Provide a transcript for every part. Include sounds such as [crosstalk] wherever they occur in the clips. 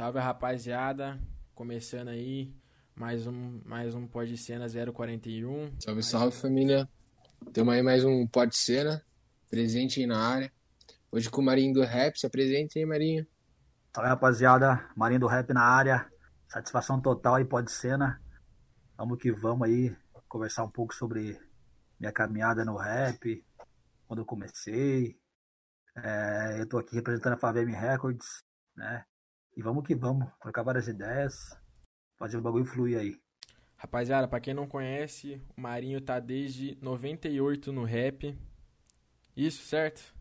Salve rapaziada, começando aí mais um mais um Pode Cena 041. Salve, salve família. Temos aí mais um Pode Cena, presente aí na área. Hoje com o Marinho do Rap, se apresente aí, Marinho. Salve rapaziada, Marinho do Rap na área. Satisfação total aí, Pode Cena. Vamos que vamos aí conversar um pouco sobre minha caminhada no rap, quando eu comecei. É, eu tô aqui representando a Favem Records, né? E vamos que vamos, trocar várias ideias, fazer o bagulho fluir aí. Rapaziada, pra quem não conhece, o Marinho tá desde 98 no rap. Isso, certo?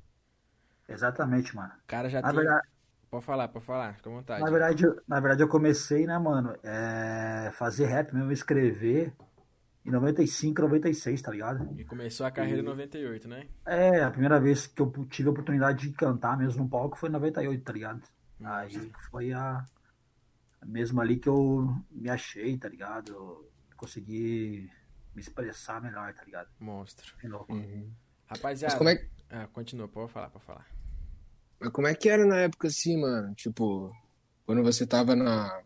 Exatamente, mano. O cara já Na tem. verdade, Pode falar, pode falar, fica à vontade. na verdade, eu- na verdade, eu comecei, né, mano, é, fazer rap mesmo, escrever em 95, 96, tá ligado? E começou a carreira em 98, né? É, a primeira vez que eu tive a oportunidade de cantar mesmo no palco foi em 98, tá ligado? Aí foi a mesmo ali que eu me achei, tá ligado? Eu consegui me expressar melhor, tá ligado? Monstro. De. Uhum. Rapaziada. Mas como é, Ah, continua, pode falar, pode falar. mas como é que era na época assim, mano? Tipo, quando você tava na.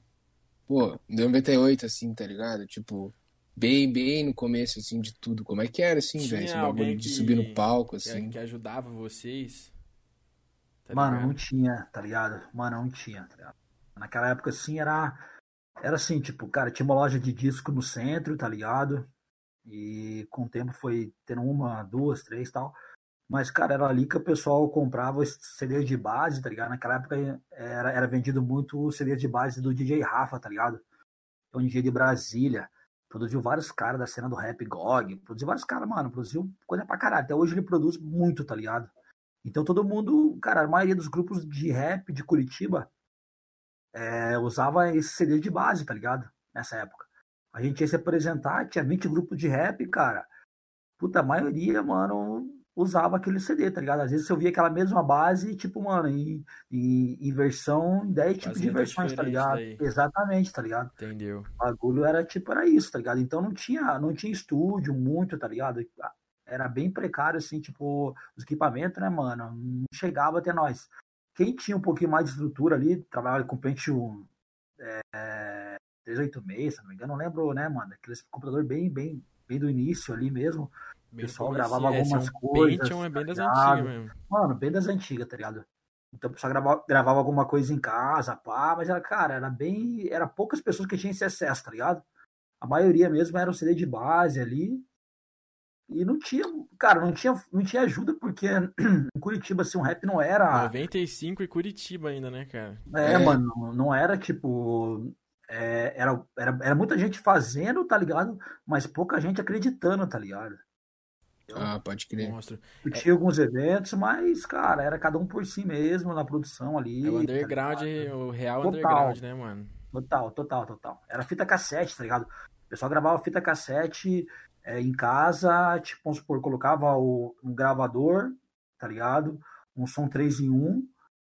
Pô, em 98, assim, tá ligado? Tipo, bem, bem no começo, assim, de tudo. Como é que era, assim, velho? Esse bagulho de que- subir no palco, assim. que ajudava vocês. Tá Mano, não tinha, tá ligado? Mano, não tinha, tá ligado? Naquela época, assim, era. Era assim, tipo, cara, tinha uma loja de disco no centro, tá ligado? E com o tempo foi tendo uma, duas, três e tal. Mas, cara, era ali que o pessoal comprava os CDs de base, tá ligado? Naquela época era, era vendido muito CDs de base do DJ Rafa, tá ligado? É um DJ de Brasília. Produziu vários caras da cena do rap GOG. Produziu vários caras, mano. Produziu coisa pra caralho. Até hoje ele produz muito, tá ligado? Então todo mundo, cara, a maioria dos grupos de rap de Curitiba é, usava esse CD de base, tá ligado? Nessa época. A gente ia se apresentar, tinha 20 grupos de rap, cara. Puta, a maioria, mano, usava aquele CD, tá ligado? Às vezes eu via aquela mesma base, tipo, mano, em, em, em versão, 10 tipos de versões, tá ligado? daí. Exatamente, tá ligado? Entendeu? O bagulho era tipo, era isso, tá ligado? Então não tinha, não tinha estúdio muito, tá ligado? Era bem precário, assim, tipo, os equipamentos, né, mano? Não chegava até nós. Quem tinha um pouquinho mais de estrutura ali, trabalhava com Pentium é, 386, se não me engano, não lembro, né, mano? Aquele computador bem, bem, bem do início ali mesmo. Bem pessoal gravava É, esse algumas é um coisas, Pentium é bem tá das ligado? antigas mesmo. Mano, bem das antigas, tá ligado? Então o pessoal gravava, gravava alguma coisa em casa, pá, mas era, cara, era bem. Era poucas pessoas que tinham esse acesso, tá ligado? A maioria mesmo era o CD de base ali. E não tinha, cara, não tinha, não tinha ajuda, porque em [clears throat] Curitiba, assim, um rap não era. 95 e Curitiba ainda, né, cara? É, É. mano, não- era tipo. é, era, era, era muita gente fazendo, tá ligado? Mas pouca gente acreditando, tá ligado? Ah, pode crer. Monstro. Eu tinha alguns eventos, mas, cara, era cada um por si mesmo na produção ali. É o tá underground, ligado? o real Total. underground, né, mano? Total, total, total. Era fita cassete, tá ligado? O pessoal gravava fita cassete é, em casa, tipo, vamos supor, colocava o, um gravador, tá ligado? Um som 3 em 1,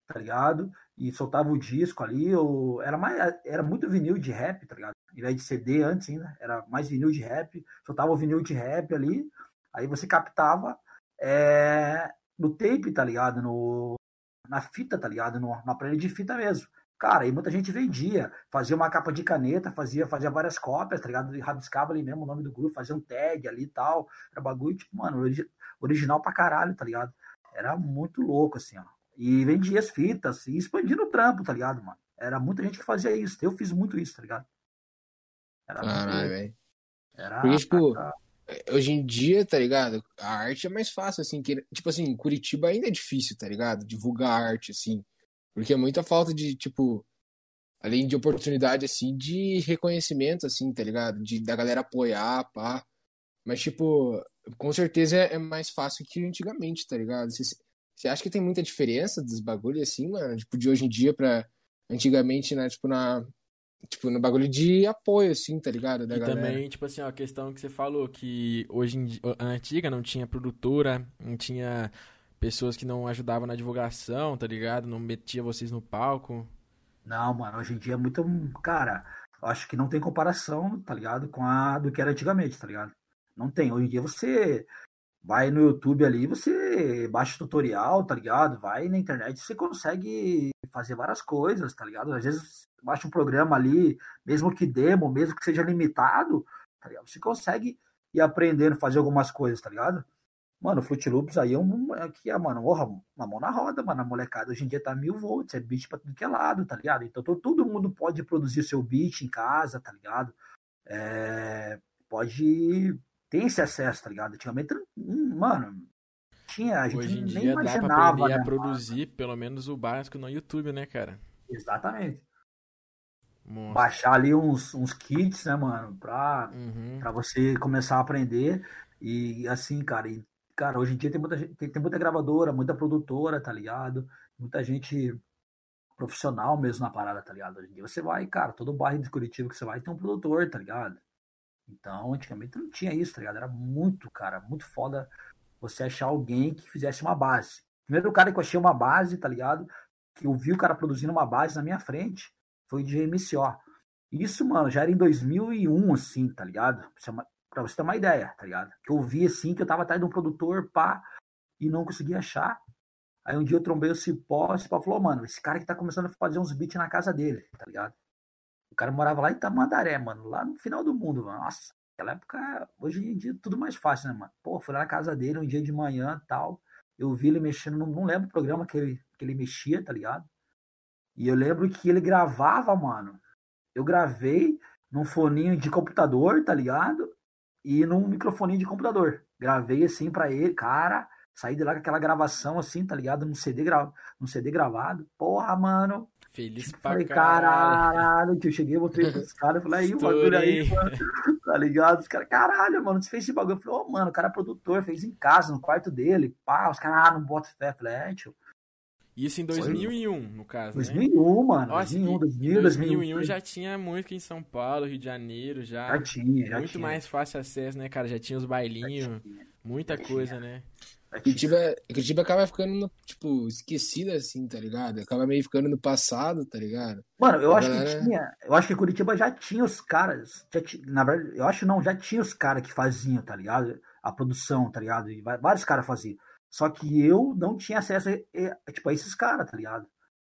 tá ligado? E soltava o disco ali. Ou... Era, mais, era muito vinil de rap, tá ligado? Em vez de CD antes ainda, era mais vinil de rap. Soltava o vinil de rap ali. Aí você captava é, no tape, tá ligado? No, na fita, tá ligado? No, no aparelho de fita mesmo. Cara, e muita gente vendia, fazia uma capa de caneta, fazia, fazia várias cópias, tá ligado? E rabiscava ali mesmo o nome do grupo, fazia um tag ali e tal. Era bagulho, tipo, mano, original pra caralho, tá ligado? Era muito louco, assim, ó. E vendia as fitas e expandindo o trampo, tá ligado, mano? Era muita gente que fazia isso. Eu fiz muito isso, tá ligado? Era Caralho, velho. Era. Porque, tipo, hoje em dia, tá ligado? A arte é mais fácil, assim. Que, tipo assim, Curitiba ainda é difícil, tá ligado? Divulgar arte, assim. Porque é muita falta de, tipo, além de oportunidade, assim, de reconhecimento, assim, tá ligado? De, da galera apoiar, pá. Mas, tipo, com certeza é, é mais fácil que antigamente, tá ligado? Você, acha que tem muita diferença dos bagulhos, assim, mano? Tipo, de hoje em dia pra antigamente, né? Tipo, na, Tipo, no bagulho de apoio, assim, tá ligado? Da e galera. também, tipo assim, ó, a questão que você falou, que hoje em dia, a antiga não tinha produtora, não tinha pessoas que não ajudavam na divulgação, tá ligado? Não metia vocês no palco. Não, mano, hoje em dia é muito. Cara, acho que não tem comparação, tá ligado? Com a do que era antigamente, tá ligado? Não tem. Hoje em dia você vai no YouTube ali, você baixa tutorial, tá ligado? Vai na internet, você consegue fazer várias coisas, tá ligado? Às vezes baixa um programa ali, mesmo que demo, mesmo que seja limitado, tá ligado? Você consegue ir aprendendo fazer algumas coisas, tá ligado? Mano, Fruit Loops aí é um. Aqui é, mano, orra, uma mão na roda, mano. A molecada hoje em dia tá mil volts, é beat pra tudo que é lado, tá ligado? Então todo mundo pode produzir seu beat em casa, tá ligado? É, pode ter esse acesso, tá ligado? Antigamente, hum, mano, tinha, a gente Hoje em nem dia imaginava, dá pra aprender né, a produzir pelo menos o básico no YouTube, né, cara? Exatamente. Baixar ali uns, uns kits, né, mano, pra, Uhum. pra você começar a aprender. E assim, cara, e, cara, hoje em dia tem muita, tem, tem muita gravadora, muita produtora, tá ligado? Muita gente profissional mesmo na parada, tá ligado? Hoje em dia você vai, cara, todo bairro de Curitiba que você vai tem um produtor, tá ligado? Então, antigamente não tinha isso, tá ligado? Era muito, cara, muito foda você achar alguém que fizesse uma base. Primeiro cara que eu achei uma base, tá ligado? Que eu vi o cara produzindo uma base na minha frente foi o DJ MCO. Isso, mano, já era em 2001, assim, tá ligado? Pra você, ter uma ideia, tá ligado? Que eu vi, assim, que eu tava atrás de um produtor, pá, e não conseguia achar. Aí um dia eu trombei o Cipó, o Cipó falou, mano, esse cara que tá começando a fazer uns beats na casa dele, tá ligado? O cara morava lá em Tamandaré, mano, lá no final do mundo, mano. Nossa, naquela época, hoje em dia, tudo mais fácil, né, mano? Pô, fui lá na casa dele um dia de manhã tal. Eu vi ele mexendo, não, não lembro o programa que ele, que ele mexia, tá ligado? E eu lembro que ele gravava, mano. Eu gravei num foninho de computador, tá ligado? E num microfoninho de computador. Gravei assim pra ele, cara. Saí de lá com aquela gravação assim, tá ligado? Num CD, gra... num CD gravado. Porra, mano. Feliz Tipo, pra falei, caralho. caralho, tio. Eu cheguei, mostrei pros [laughs] caras, falei, aí, o bagulho aí, mano. Tá ligado? Os caras, caralho, mano, você fez esse bagulho. Eu falei, ô, mano, o cara é produtor, fez em casa, no quarto dele. Pá, os caras, ah, não bota fé. Eu falei, é, tio. Isso em 2001, no caso, né? 2001, mano. Nossa, 2001, e- 2000, em 2001 2001. já tinha muito aqui em São Paulo, Rio de Janeiro, já. Já tinha, já muito tinha. mais fácil acesso, né, cara? Já tinha os bailinhos, muita já coisa, tinha. né? Tinha. Curitiba, Curitiba acaba ficando, tipo, esquecida, assim, tá ligado? Acaba meio ficando no passado, tá ligado? Mano, eu acho que galera- tinha. Eu acho que Curitiba já tinha os caras. já ti- na verdade, eu acho não, já tinha os caras que faziam, tá ligado? A produção, tá ligado? E vários caras faziam. Só que eu não tinha acesso a, tipo, a esses caras, tá ligado?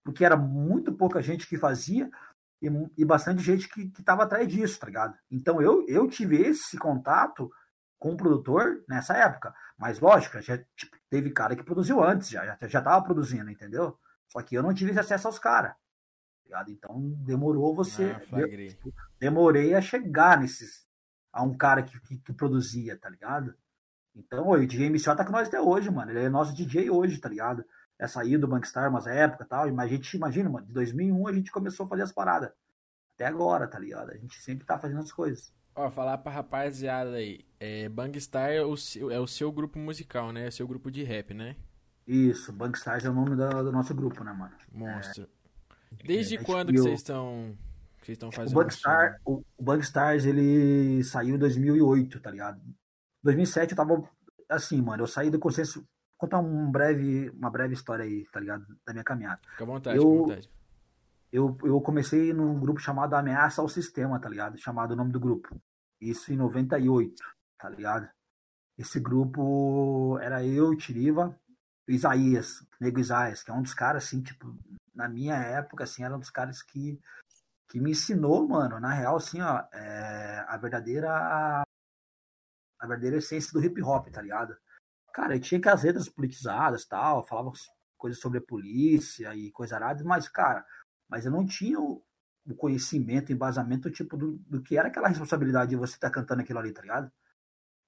Porque era muito pouca gente que fazia e, e bastante gente que, que tava atrás disso, tá ligado? Então eu, eu tive esse contato com o produtor nessa época. Mas lógico, já tipo, teve cara que produziu antes, já, já, já tava produzindo, entendeu? Só que eu não tive esse acesso aos caras. tá ligado? Então demorou você. Ah, flagrei. demorei a chegar nesses. a um cara que, que, que produzia, tá ligado? Então, o DJ MCO tá com nós até hoje, mano. Ele é nosso DJ hoje, tá ligado? É sair do Bankstar umas épocas e tal. Mas a gente imagina, mano, de 2001 a gente começou a fazer as paradas. Até agora, tá ligado? A gente sempre tá fazendo as coisas. Ó, falar pra rapaziada aí, é, Bangstar é o, seu, é o seu grupo musical, né? É o seu grupo de rap, né? Isso, Bankstars é o nome da- do nosso grupo, né, mano? Monstro. Desde É, quando e que vocês estão vocês estão O fazendo Bankstar, o, o Bankstars, ele saiu em 2008, tá ligado? 2007 eu tava assim, mano, eu saí do consenso. Vou contar um breve, uma breve história aí, tá ligado? Da minha caminhada. Fica à vontade, Eu- fica à vontade. eu, eu comecei num grupo chamado Ameaça ao Sistema, tá ligado? Chamado o nome do grupo. Isso em 98, tá ligado? Esse grupo era eu, Tiriva, Isaías, Nego Isaías, que é um dos caras, assim, tipo, na minha época, assim, era um dos caras que, que me ensinou, mano, na real, assim, ó, é, a verdadeira a verdadeira essência do hip hop, tá ligado? Cara, eu tinha que as letras politizadas tal, falava coisas sobre a polícia e coisa arada, mas, cara, mas eu não tinha o, o conhecimento, embasamento, tipo, do, do que era aquela responsabilidade de você estar tá cantando aquilo ali, tá ligado?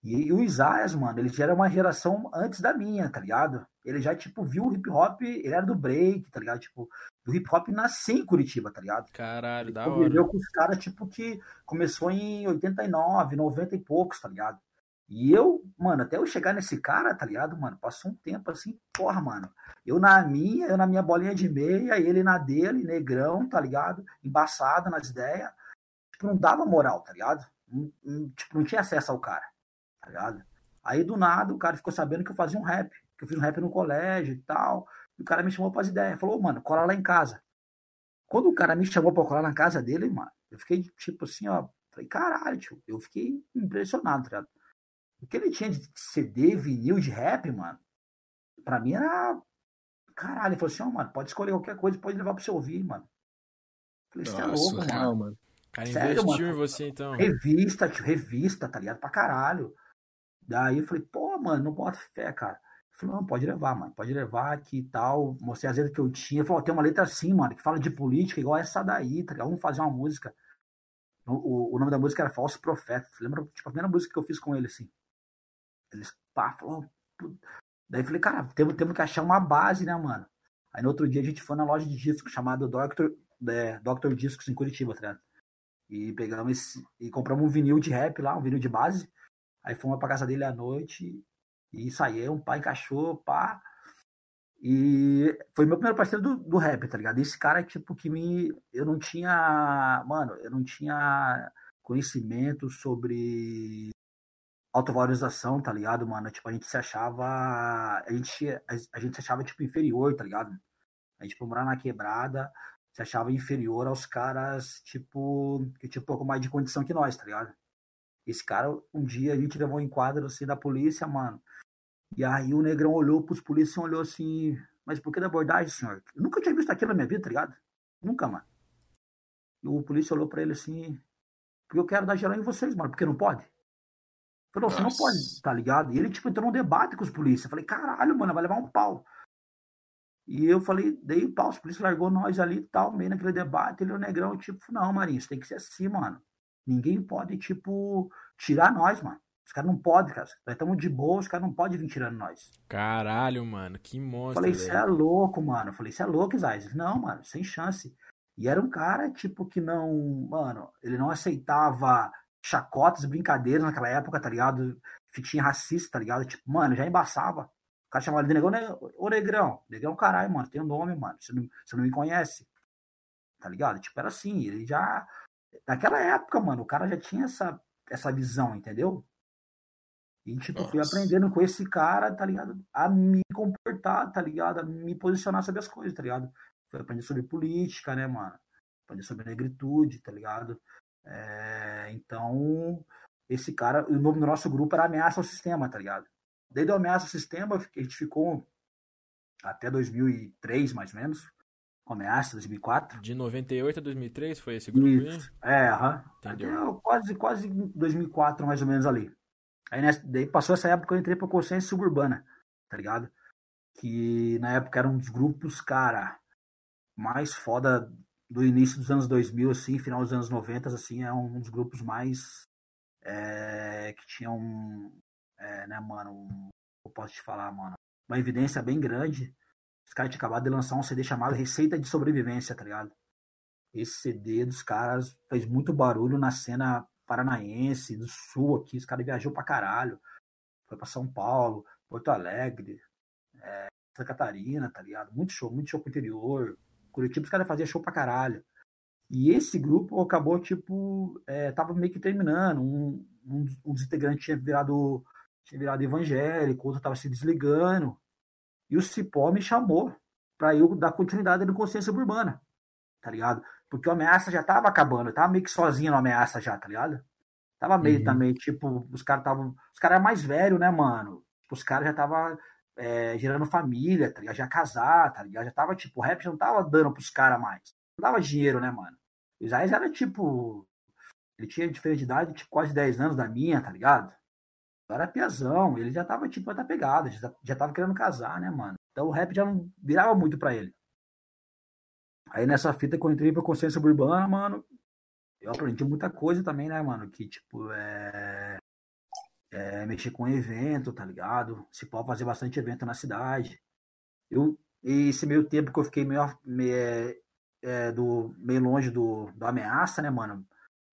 E, e, o Isaias, mano, ele já era uma geração antes da minha, tá ligado? Ele já, tipo, viu o hip hop, ele era do break, tá ligado? Tipo, do hip hop nasceu em Curitiba, tá ligado? Caralho, ele da hora. Ele com os caras, tipo, que começou em 89, 90 e poucos, tá ligado? E eu, mano, até eu chegar nesse cara, tá ligado, mano? Passou um tempo assim, porra, mano. Eu na minha, eu na minha bolinha de meia, ele na dele, negrão, tá ligado? Embaçado nas ideias. Tipo, não dava moral, tá ligado? Não, não, tipo, não tinha acesso ao cara tá ligado? Aí do nada o cara ficou sabendo que eu fazia um rap, que eu fiz um rap no colégio e tal. E o cara me chamou para as ideias. Falou, mano, cola lá em casa. Quando o cara me chamou para colar na casa dele, mano, eu fiquei tipo assim, ó. Falei, caralho, tio. Eu fiquei impressionado, tá ligado? O que ele tinha de CD, vinil de rap, mano, pra mim era. Caralho, ele falou assim, ó, oh, mano, pode escolher qualquer coisa, pode levar pra você ouvir, mano. Falei, você é louco, real, mano. mano. Cara, Sério, investiu mano? em você, então. Revista, tio, revista, tá ligado? Pra caralho. Daí eu falei, pô, mano, não bota fé, cara. Falou, não, pode levar, mano, pode levar aqui e tal. Mostrei as letras que eu tinha. Ele falou, tem uma letra assim, mano, que fala de política, igual essa daí, tá ligado? Vamos fazer uma música. O, o nome da música era Falso Profeta. Lembra, tipo, a primeira música que eu fiz com ele, assim. Eles, pá, falou. Daí falei, cara, temos, temos que achar uma base, né, mano? Aí no outro dia a gente foi na loja de discos chamada Doctor, é, Doctor Discos em Curitiba, tá ligado? E pegamos esse, e compramos um vinil de rap lá, um vinil de base. Aí fomos pra casa dele à noite e saímos, pá, encaixou, pá. E foi meu primeiro parceiro do, do rap, tá ligado? Esse cara, tipo, que me. Eu não tinha. Mano, eu não tinha conhecimento sobre autovalorização, tá ligado, mano? Tipo, a gente se achava. A gente, a, gente se achava, tipo, inferior, tá ligado? A gente, tipo, morar na quebrada, se achava inferior aos caras, tipo, que tinha um pouco mais de condição que nós, tá ligado? Esse cara, um dia a gente levou um enquadro assim da polícia, mano. E aí o negrão olhou pros polícias e olhou assim, mas por que da abordagem, senhor? Eu nunca tinha visto aquilo na minha vida, tá ligado? Nunca, mano. E o polícia olhou pra ele assim, porque eu quero dar geral em vocês, mano, porque não pode. Falou, você não pode, tá ligado? E ele, tipo, entrou num debate com os polícias. Eu falei, caralho, mano, vai levar um pau. E eu falei, dei o pau, os polícias largou nós ali e tal, meio naquele debate. Ele, o negrão, tipo, não, Marinho, isso tem que ser assim, mano. Ninguém pode, tipo, tirar nós, mano. Os caras não podem, cara. Nós estamos de boa, os caras não podem vir tirando nós. Caralho, mano, que monstro. Falei, você é louco, mano. Falei, você é louco, Isaías. Não, mano, sem chance. E era um cara, tipo, que não. Mano, ele não aceitava chacotas, brincadeiras naquela época, tá ligado? Fitinha racista, tá ligado? Tipo, mano, já embaçava. O cara chamava ele de negão, ô negrão. Negrão, caralho, mano, tem um nome, mano. Você não, você não me conhece. Tá ligado? Tipo, era assim. Ele já Naquela época, mano, o cara já tinha essa, essa visão, entendeu? E, tipo, Nossa. fui aprendendo com esse cara, tá ligado? A me comportar, tá ligado? A me posicionar sobre as coisas, tá ligado? Fui aprender sobre política, né, mano? Aprender sobre negritude, tá ligado? É, então, esse cara, o nome do nosso grupo era Ameaça ao Sistema, tá ligado? Desde o Ameaça ao Sistema, a gente ficou até 2003, mais ou menos, Começa 2004. De 98 a 2003 foi esse grupo Isso. aí? É, aham. Entendeu? Quase, quase 2004, mais ou menos ali. Aí nessa, daí passou essa época eu entrei pra consciência suburbana, tá ligado? Que na época eram um dos grupos, cara, mais foda do início dos anos 2000, assim, final dos anos 90, assim, é um dos grupos mais é, que tinham, é, né, mano, um, eu posso te falar, mano, uma evidência bem grande os caras tinham acabado de lançar um CD chamado Receita de Sobrevivência, tá ligado? Esse CD dos caras fez muito barulho na cena paranaense, do sul aqui. Os caras viajou pra caralho. Foi pra São Paulo, Porto Alegre, é, Santa Catarina, tá ligado? Muito show, muito show pro interior. Curitiba, os caras faziam show pra caralho. E esse grupo acabou, tipo, é, tava meio que terminando. Um, um, um dos integrantes tinha virado, tinha virado evangélico, outro tava se desligando. E o Cipó me chamou para eu dar continuidade no Consciência Urbana, tá ligado? Porque o Ameaça já tava acabando, eu tava meio que sozinho no Ameaça já, tá ligado? Tava meio uhum. também, tipo, os caras estavam. Os caras eram mais velhos, né, mano? Os caras já tava é, gerando família, tá ligado? Já casar, tá ligado? Já tava, tipo, o rap já não tava dando pros caras mais. Não dava dinheiro, né, mano? O Isaías era, tipo, ele tinha diferença de idade, tipo, quase 10 anos da minha, tá ligado? Era piazão, ele já tava, tipo, outra pegada, já, já tava querendo casar, né, mano? Então o rap já não virava muito pra ele. Aí nessa fita que eu entrei pra consciência urbana, mano, eu aprendi muita coisa também, né, mano? Que, tipo, é. É mexer com evento, tá ligado? Se pode fazer bastante evento na cidade. Eu, esse meio tempo que eu fiquei meio, meio, é, é, do, meio longe do, do ameaça, né, mano?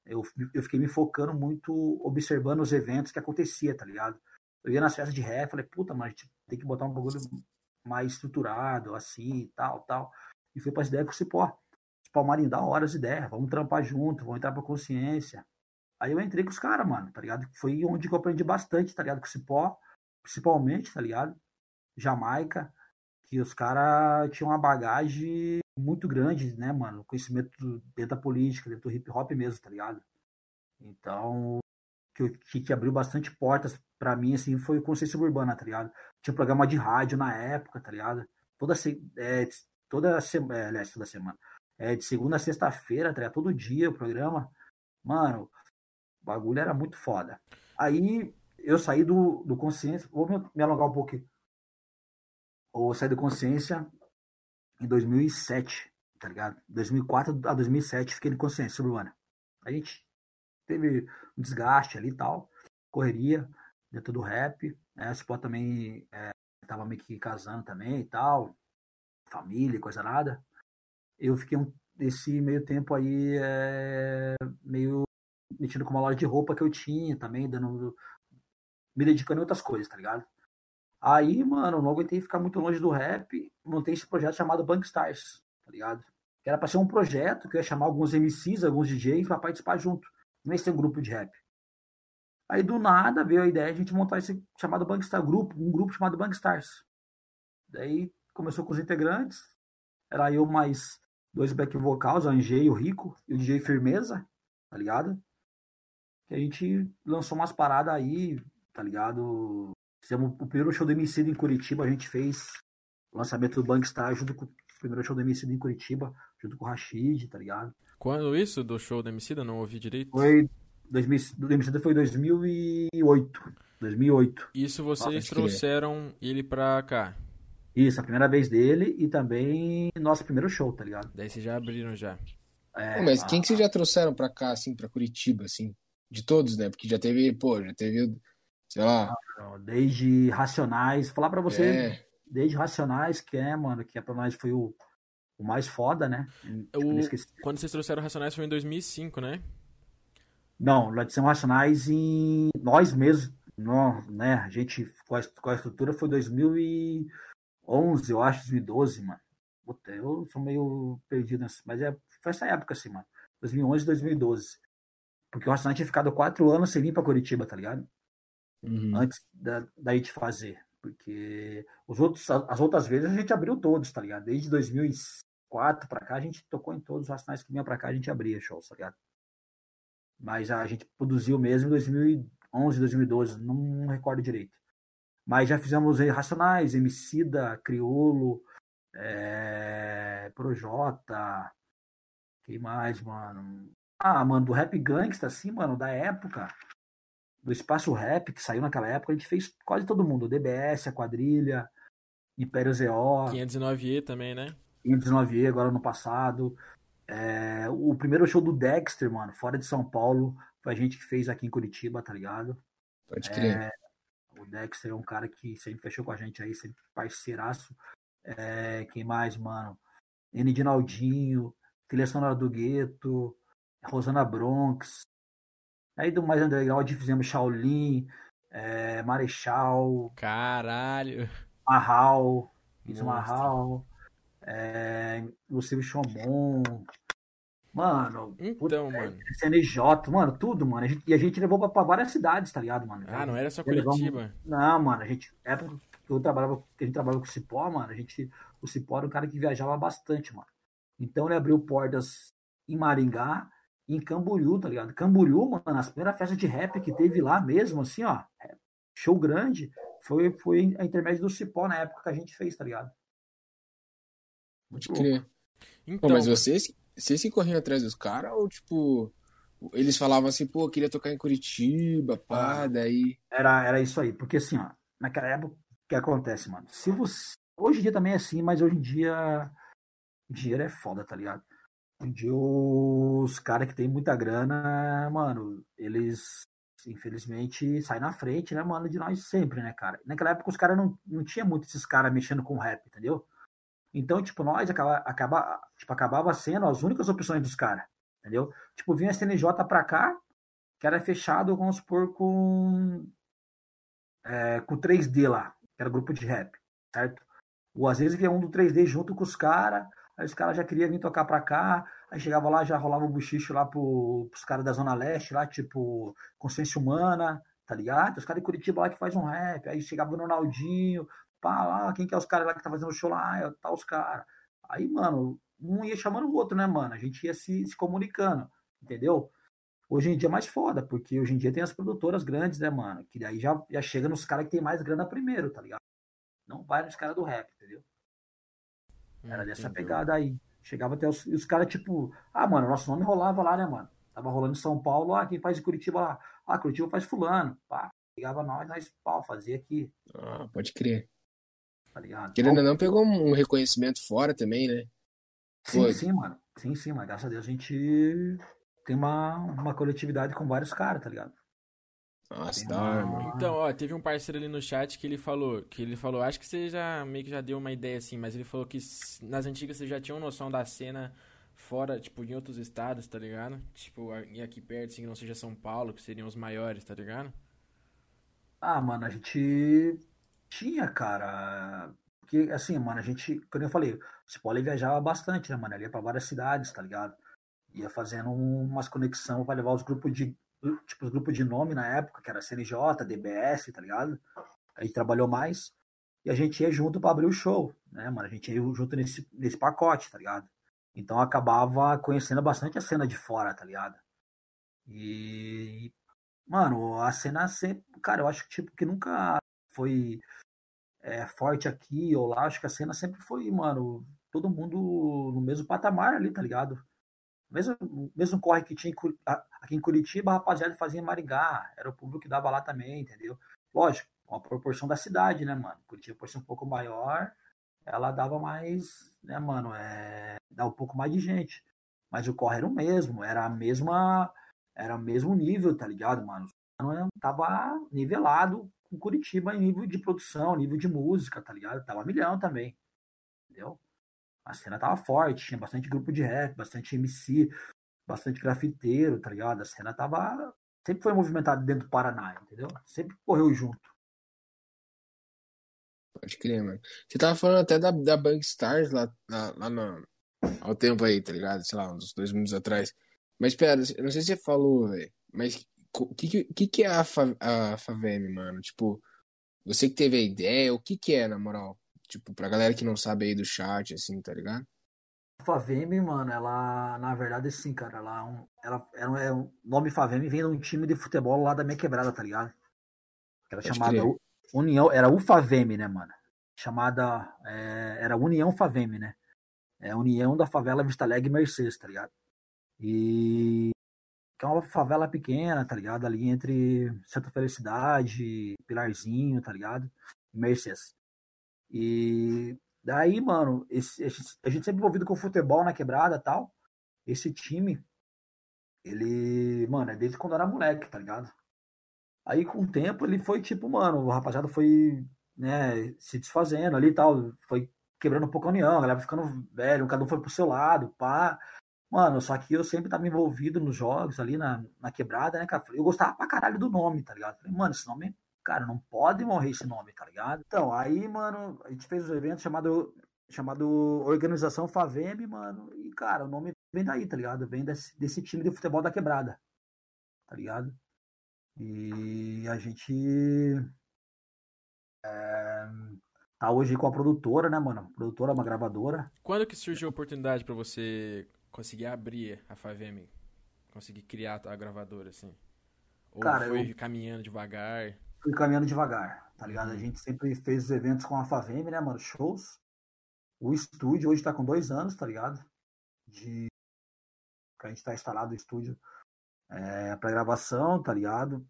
Eu, eu fiquei me focando muito, observando os eventos que acontecia, tá ligado? Eu ia nas festas de rap, falei, puta, mas tem que botar um bagulho mais estruturado, assim, tal, tal. E fui para as ideias com o Cipó. Palmarim, da hora as ideias, vamos trampar junto, vamos entrar pra consciência. Aí eu entrei com os caras, mano, tá ligado? Foi onde eu aprendi bastante, tá ligado? Com o Cipó, principalmente, tá ligado? Jamaica, que os caras tinham uma bagagem muito grande, né, mano? Conhecimento dentro da política, dentro do hip hop mesmo, tá ligado? Então, que, que, que abriu bastante portas para mim, assim, foi o Consciência Urbana, tá ligado? Tinha programa de rádio na época, tá ligado? Toda, é, toda semana, é, aliás, toda semana. É, de segunda a sexta-feira, tá todo dia o programa. Mano, o bagulho era muito foda. Aí eu saí do, do Consciência, vou me, alongar um pouquinho. Eu saí do Consciência em 2007, tá ligado? 2004 a 2007 fiquei no Consciência Urbana. A gente teve um desgaste ali e tal, correria dentro do rap, né? O Spot também é, tava meio que casando também e tal, família, coisa nada. Eu fiquei um, esse meio tempo aí é, meio metido com uma loja de roupa que eu tinha também, dando me dedicando a outras coisas, tá ligado? Aí, mano, não aguentei ficar muito longe do rap, montei esse projeto chamado Bank Stars, tá ligado? Que era pra ser um projeto que eu ia chamar alguns MCs, alguns DJs pra participar junto. Não ia ser um grupo de rap. Aí do nada veio a ideia de a gente montar esse chamado Bank Stars grupo, um grupo chamado Bank Stars. Daí começou com os integrantes, era eu mais dois back vocals, o Angei, o Rico e o DJ Firmeza, tá ligado? Que a gente lançou umas paradas aí, tá ligado? Fizemos o primeiro show do Emicida em Curitiba, a gente fez o lançamento do Bankstar junto com o primeiro show do Emicida em Curitiba, junto com o Rashid, tá ligado? Quando isso, do show do Emicida? Não ouvi direito. Foi... 2000, do Emicida foi 2008. 2008. Isso vocês trouxeram ele pra cá? Isso, a primeira vez dele e também nosso primeiro show, tá ligado? Daí vocês já abriram já. É, mas a... quem que vocês já trouxeram pra cá, assim, pra Curitiba, assim? De todos, né? Porque já teve, pô, já teve sei lá. Desde Racionais, falar para você, é. desde Racionais, que é, mano, que é pra nós foi o, o mais foda, né? O... Quando vocês trouxeram Racionais foi em 2005, né? Não, lá de Racionais em nós mesmos, não, né? A gente com a, com a estrutura foi 2011, eu acho, 2012, mano. Puta, eu sou meio perdido, mas é, foi essa época assim, mano. 2011, 2012. Porque o Racionais tinha ficado quatro anos sem vir pra Curitiba, tá ligado? uhum. antes da, daí de fazer. Porque os outros, as outras vezes a gente abriu todos, tá ligado? Desde 2004 para cá, a gente tocou em todos os racionais que vinham para cá, a gente abria shows, tá ligado? Mas a gente produziu mesmo em 2011, 2012, não recordo direito. Mas já fizemos Racionais, Emicida, Criolo, é, Projota, quem mais, mano? Ah, mano, do Rap Gangsta, assim, mano, da época do Espaço Rap, que saiu naquela época, a gente fez quase todo mundo. O DBS, a Quadrilha, Império ZO. 509E também, né? 509E, agora no passado. É, o primeiro show do Dexter, mano, fora de São Paulo, foi a gente que fez aqui em Curitiba, tá ligado? Pode crer. É, o Dexter é um cara que sempre fechou com a gente aí, sempre parceiraço. É, quem mais, mano? N. Dinaldinho, Trilha Sonora do Gueto, Rosana Bronx, Aí do mais underground fizemos Shaolin, é, Marechal. Caralho. Marral. Fiz Marral. É, Luciano Chomon. Mano. Então, puta, mano. CNJ, mano, tudo, mano. A gente, e a gente levou pra, pra, várias cidades, tá ligado, mano? Ah, não era só Curitiba. Não, mano, a gente. Época que eu trabalhava, que a gente trabalhava com o Cipó, mano, a gente. O Cipó era um cara que viajava bastante, mano. Então ele abriu portas em Maringá, em Camboriú, tá ligado? Camboriú, mano, as primeiras festas de rap que teve lá mesmo, assim, ó. show grande foi, foi a intermédio do Cipó na época que a gente fez, tá ligado? Pode crer. Então, Pô, mas vocês, vocês que corriam atrás dos caras ou, tipo, eles falavam assim, pô, queria tocar em Curitiba, pá, ah, daí... Era, era isso aí, porque assim, ó, naquela época, o que acontece, mano? Se você... Hoje em dia também é assim, mas hoje em dia dinheiro é foda, tá ligado? Dia os caras que tem muita grana, mano, eles infelizmente saem na frente, né, mano, de nós sempre, né, cara? Naquela época os caras não, não tinha muito esses caras mexendo com rap, entendeu? Então, tipo, nós acaba, acaba, tipo, acabava sendo as únicas opções dos caras, entendeu? Tipo, vinha a CNJ pra cá, que era fechado, vamos supor, com, é, com 3D lá, que era grupo de rap, certo? Ou às vezes vinha um do 3D junto com os caras, aí os caras já queriam vir tocar pra cá, aí chegava lá, já rolava o um buchicho lá pro, pros caras da Zona Leste, lá, tipo, Consciência Humana, tá ligado? Os caras de Curitiba lá que faz um rap, aí chegava o Ronaldinho, pá, lá, quem que é os caras lá que tá fazendo show lá? Ah, tá os caras. Aí, mano, um ia chamando o outro, né, mano? A gente ia se, se comunicando, entendeu? Hoje em dia é mais foda, porque hoje em dia tem as produtoras grandes, né, mano? Que daí já, já chega nos caras que tem mais grana primeiro, tá ligado? Não vai nos caras do rap, entendeu? Era dessa pegada aí. Chegava até os, os caras, tipo, ah, mano, nosso nome rolava lá, né, mano? Tava rolando em São Paulo, ah, quem faz em Curitiba lá? Ah, Curitiba faz fulano. Pá, ligava nós, nós, pau, fazia aqui. Ah, pode crer. Tá ligado? Querendo ou não, pegou um reconhecimento fora também, né? Sim, Foi. sim, mano. Sim, sim, mas graças a Deus a gente tem uma, uma coletividade com vários caras, tá ligado? Mano. Então, ó, teve um parceiro ali no chat que ele falou, que ele falou, acho que você já meio que já deu uma ideia assim, mas ele falou que nas antigas você já tinha uma noção da cena fora, tipo, em outros estados, tá ligado? Tipo, e aqui perto, assim, que não seja São Paulo, que seriam os maiores, tá ligado? Ah, mano, a gente tinha, cara. Porque, assim, mano, a gente, como eu falei, o Cipolli viajava bastante, né, mano? Ele ia pra várias cidades, tá ligado? Ia fazendo umas conexões para levar os grupos de tipo, os grupos de nome na época, que era CNJ, DBS, tá ligado? A gente trabalhou mais e a gente ia junto para abrir o show, né, mano? A gente ia junto nesse, nesse pacote, tá ligado? Então acabava conhecendo bastante a cena de fora, tá ligado? E, mano, a cena sempre, cara, eu acho que tipo que nunca foi é, forte aqui ou lá, acho que a cena sempre foi, mano, todo mundo no mesmo patamar ali, tá ligado? Mesmo, mesmo corre que tinha aqui em Curitiba, a rapaziada fazia em Maringá, era o público que dava lá também, entendeu? Lógico, com a proporção da cidade, né, mano? Curitiba, por ser um pouco maior, ela dava mais, né, mano, é, dá um pouco mais de gente. Mas o corre era o mesmo, era a mesma, era o mesmo nível, tá ligado, mano? Tava nivelado com Curitiba em nível de produção, nível de música, tá ligado? Tava milhão também, entendeu? A cena tava forte, tinha bastante grupo de rap, bastante MC, bastante grafiteiro, tá ligado? A cena tava. Sempre foi movimentada dentro do Paraná, entendeu? Sempre correu junto. Pode crer, mano. Você tava falando até da, da Bang Stars lá, lá, lá no, ao tempo aí, tá ligado? Sei lá, uns dois minutos atrás. Mas pera, eu não sei se você falou, velho. Mas o que, que, que é a, fa, a Faveme, mano? Tipo, você que teve a ideia, o que que é, na moral? Tipo, pra galera que não sabe aí do chat, assim, tá ligado? A Faveme, mano, ela, na verdade, sim, cara, ela, é um, ela é um nome Faveme vem de um time de futebol lá da minha quebrada, tá ligado? Era Pode chamada crer. União, era o Faveme, né, mano? Chamada, é, era União Faveme, né? É União da Favela Vista Alegre Mercedes, tá ligado? E que é uma favela pequena, tá ligado? Ali entre Santa Felicidade, Pilarzinho, tá ligado? Mercedes. E daí, mano, esse, a gente sempre envolvido com futebol na quebrada tal. Esse time, ele, mano, é desde quando era moleque, tá ligado? Aí com o tempo ele foi tipo, mano, o rapaziada foi, né, se desfazendo ali e tal, foi quebrando um pouco a união, a galera ficando velho, cada um foi pro seu lado, pá. Mano, só que eu sempre tava envolvido nos jogos ali na, na quebrada, né, cara? Eu gostava pra caralho do nome, tá ligado? Falei, mano, esse nome cara, não pode morrer esse nome, tá ligado? Então, aí, mano, a gente fez um evento chamado, chamado Organização Faveme, mano, e, cara, o nome vem daí, tá ligado? Vem desse, desse time de futebol da quebrada, tá ligado? E a gente é, tá hoje com a produtora, né, mano? Produtora, uma gravadora. Quando que surgiu a oportunidade para você conseguir abrir a Faveme? Conseguir criar a gravadora, assim? Ou Cara, foi eu... caminhando devagar? Fui caminhando devagar, tá ligado? A gente sempre fez os eventos com a Faveme, né, mano? Shows. O estúdio hoje tá com dois anos, tá ligado? De. Que a gente tá instalado o estúdio é, pra gravação, tá ligado?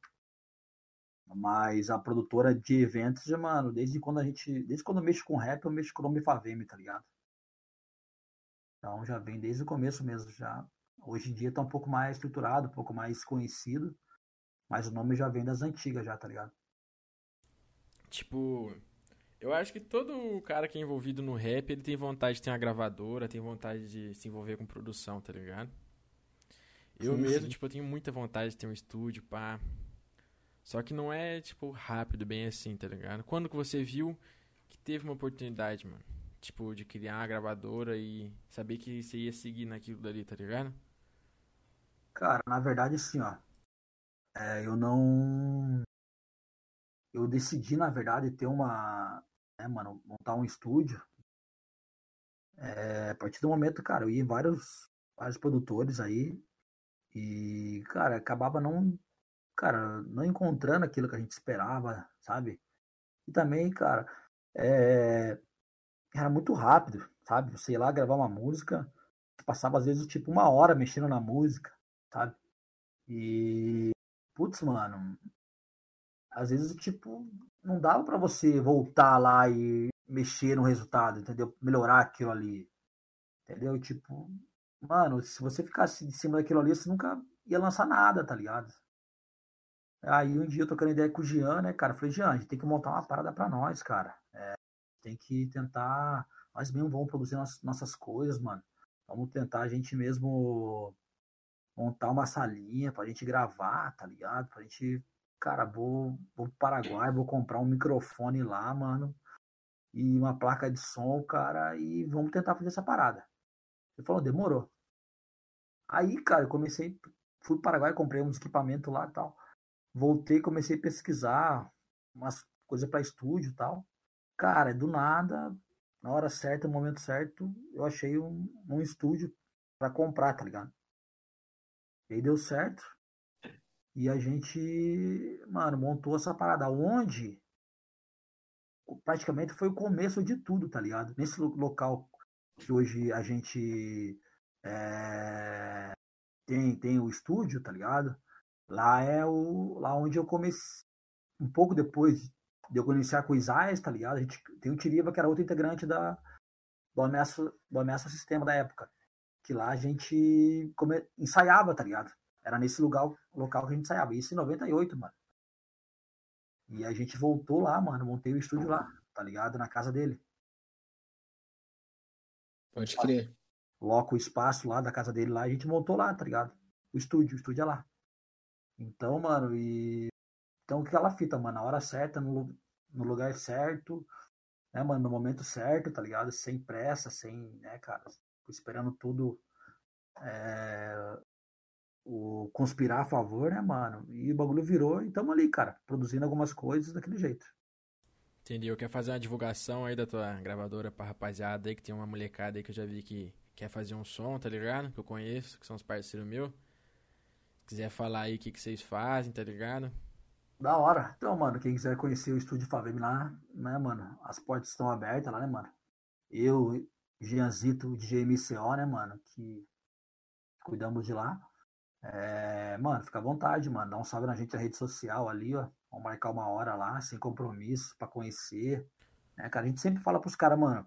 Mas a produtora de eventos, mano, desde quando a gente. Desde quando eu mexo com rap, eu mexo com o nome Faveme, tá ligado? Então já vem desde o começo mesmo, já. Hoje em dia tá um pouco mais estruturado, um pouco mais conhecido. Mas o nome já vem das antigas já, tá ligado? Tipo, eu acho que todo cara que é envolvido no rap, ele tem vontade de ter uma gravadora, tem vontade de se envolver com produção, tá ligado? Eu Sim, mesmo, sim. tipo, eu tenho muita vontade de ter um estúdio, pá. Só que não é, tipo, rápido, bem assim, tá ligado? Quando que você viu que teve uma oportunidade, mano? Tipo, de criar uma gravadora e saber que você ia seguir naquilo dali, tá ligado? Cara, na verdade, assim, ó. é, eu não. Eu decidi, na verdade, ter uma. Né, mano, montar um estúdio. É, a partir do momento, cara, eu ia em vários, vários produtores aí. E, cara, acabava não. Cara, não encontrando aquilo que a gente esperava, sabe? E também, cara, é, era muito rápido, sabe? Você ia lá gravar uma música, passava às vezes tipo uma hora mexendo na música, sabe? E, putz, mano, às vezes, tipo, não dava pra você voltar lá e mexer no resultado, entendeu? Melhorar aquilo ali, entendeu? Tipo, mano, se você ficasse de cima daquilo ali, você nunca ia lançar nada, tá ligado? Aí um dia eu trocando ideia com o Jean, né, cara? Eu falei, Jean, a gente tem que montar uma parada pra nós, cara. É, tem que tentar. Nós mesmos vamos produzir nossas, nossas coisas, mano. Vamos tentar a gente mesmo montar uma salinha pra gente gravar, tá ligado? Pra gente. Cara, vou, vou pro Paraguai, vou comprar um microfone lá, mano. E uma placa de som, cara, e vamos tentar fazer essa parada. Ele falou, demorou. Aí, cara, eu comecei, fui pro Paraguai, comprei uns equipamentos lá e tal. Voltei, comecei a pesquisar umas coisas pra estúdio e tal. Cara, do nada, na hora certa, no momento certo, eu achei um, um estúdio pra comprar, tá ligado? E aí deu certo. E a gente, mano, montou essa parada. Onde praticamente foi o começo de tudo, tá ligado? Nesse lo- local que hoje a gente é, tem, tem o estúdio, tá ligado? Lá é o lá onde eu comecei um pouco depois de eu iniciar com o Isaias, tá ligado? A gente tem o Tiriba, que era outro integrante da do Ameaça, do Ameaça Sistema da época. Que lá a gente come, ensaiava, tá ligado? Era nesse lugar, local que a gente ensaiava. Isso em 98, mano. E a gente voltou lá, mano. Montei o estúdio lá, tá ligado? Na casa dele. Pode crer. Loco o espaço lá da casa dele lá. A gente montou lá, tá ligado? O estúdio, o estúdio é lá. Então, mano, e. Então, aquela fita, mano, na hora certa, no, no lugar certo, né, mano, no momento certo, tá ligado? Sem pressa, sem, né, cara, esperando tudo é, o conspirar a favor, né, mano? E o bagulho virou e tamo ali, cara, produzindo algumas coisas daquele jeito. Entendeu? Quer fazer uma divulgação aí da tua gravadora pra rapaziada aí, que tem uma molecada aí que eu já vi que quer fazer um som, tá ligado? Que eu conheço, que são os parceiros meus. Quiser falar aí o que, que vocês fazem, tá ligado? Da hora. Então, mano, quem quiser conhecer o estúdio Faveme lá, né, mano? As portas estão abertas lá, né, mano? Eu, Gianzito, DJ MCO, né, mano? Que cuidamos de lá. É, mano, fica à vontade, mano. Dá um salve na gente na rede social ali, ó. Vamos marcar uma hora lá, sem compromisso, pra conhecer. Né, cara? A gente sempre fala pros caras, mano,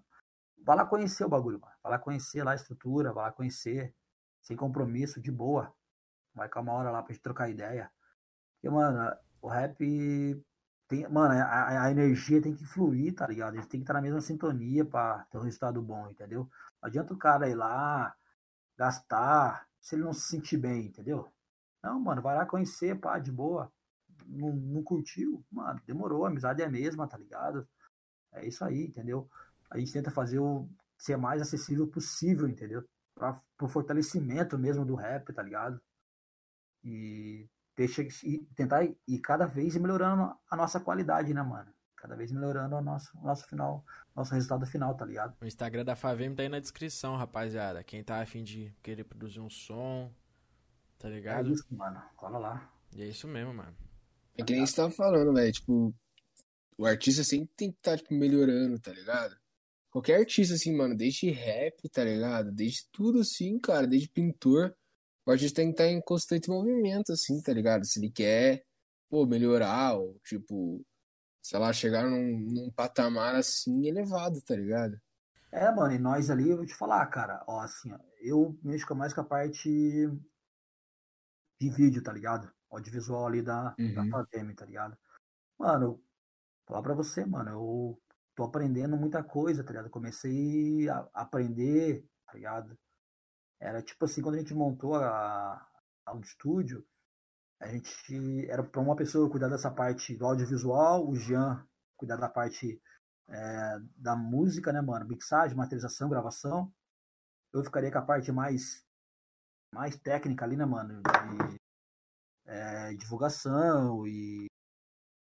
vai lá conhecer o bagulho, mano. Vai lá conhecer lá a estrutura, vai lá conhecer, sem compromisso, de boa. Marcar uma hora lá pra gente trocar ideia. Porque, mano, o rap tem, mano, a, a energia tem que fluir, tá ligado? A gente tem que estar na mesma sintonia pra ter um resultado bom, entendeu? Não adianta o cara ir lá, gastar, se ele não se sentir bem, entendeu? Não, mano, vai lá conhecer, pá, de boa. Não, não curtiu, mano, demorou, a amizade é a mesma, tá ligado? É isso aí, entendeu? A gente tenta fazer o ser mais acessível possível, entendeu? Pra, pro fortalecimento mesmo do rap, tá ligado? E deixa e tentar ir cada vez melhorando a nossa qualidade, né, mano? Cada vez melhorando o nosso, nosso final, nosso resultado final, tá ligado? O Instagram da Favem tá aí na descrição, rapaziada. Quem tá afim de querer produzir um som, tá É ligado? isso, mano. Cola lá. E é isso mesmo, mano. É que nem você tava falando, velho. Tipo, o artista sempre tem que estar, tá, tipo, melhorando, tá ligado? Qualquer artista, assim, mano, desde rap, tá ligado? Desde tudo, assim, cara, desde pintor. O artista tem que estar tá em constante movimento, assim, tá ligado? Se ele quer, pô, melhorar, ou, tipo, sei lá, chegar num, num patamar, assim, elevado, tá ligado? É, mano, e nós ali, eu vou te falar, cara, ó, assim, ó, eu mexo mais com a parte de vídeo, tá ligado? Audiovisual ali da, uhum. da Fadem, tá ligado? Mano, falar pra você, mano, eu tô aprendendo muita coisa, tá ligado? Comecei a aprender, tá ligado? Era tipo assim, quando a gente montou a, a um estúdio, a gente era para uma pessoa cuidar dessa parte do audiovisual, o Jean cuidar da parte é, da música, né, mano? Mixagem, materialização, gravação. Eu ficaria com a parte mais, mais técnica ali, né, mano? De é, divulgação e.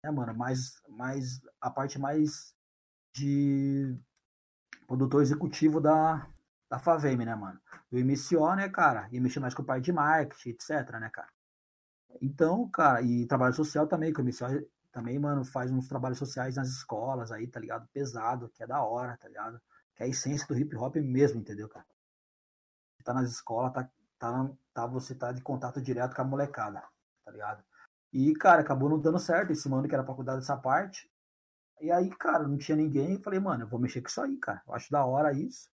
Né, mano? Mais, mais, a parte mais de produtor executivo da, da Faveme, né, mano? Do MCO, né, cara? E mexer mais com o parte de marketing, etc, né, cara? Então, cara, e trabalho social também, que o MCO também, mano, faz uns trabalhos sociais nas escolas aí, tá ligado? Pesado, que é da hora, tá ligado? Que é a essência do hip hop mesmo, entendeu, cara? Tá nas escolas, tá, tá, tá, você tá de contato direto com a molecada, tá ligado? E, cara, acabou não dando certo esse mano que era pra cuidar dessa parte. E aí, cara, não tinha ninguém. Eu falei, mano, eu vou mexer com isso aí, cara. Eu acho da hora isso.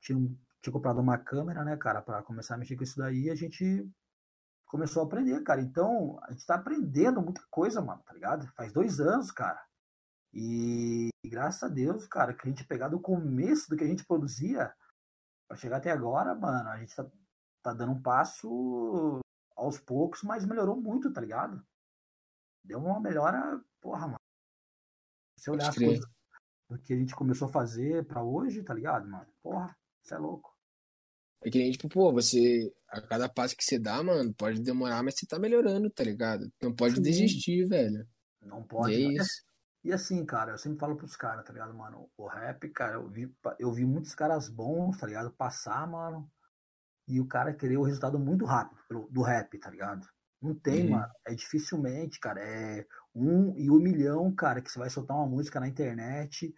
Tinha, tinha comprado uma câmera, né, cara, para começar a mexer com isso daí. E a gente começou a aprender, cara. Então, a gente tá aprendendo muita coisa, mano, tá ligado? Faz dois anos, cara. E, e graças a Deus, cara, que a gente pegar do começo do que a gente produzia para chegar até agora, mano, a gente tá, tá dando um passo aos poucos, mas melhorou muito, tá ligado? Deu uma melhora, porra, mano. Se olhar as coisas do que a gente começou a fazer para hoje, tá ligado, mano? Porra, isso é louco. É que nem, tipo, pô, você. A cada passo que você dá, mano, pode demorar, mas você tá melhorando, tá ligado? Não pode Sim. desistir, velho. Não pode. E, é isso. e assim, cara, eu sempre falo pros caras, tá ligado, mano? O rap, cara, eu vi, eu vi muitos caras bons, tá ligado? Passar, mano. E o cara querer o resultado muito rápido do rap, tá ligado? Não tem, uhum. mano. É dificilmente, cara. É um e um milhão, cara, que você vai soltar uma música na internet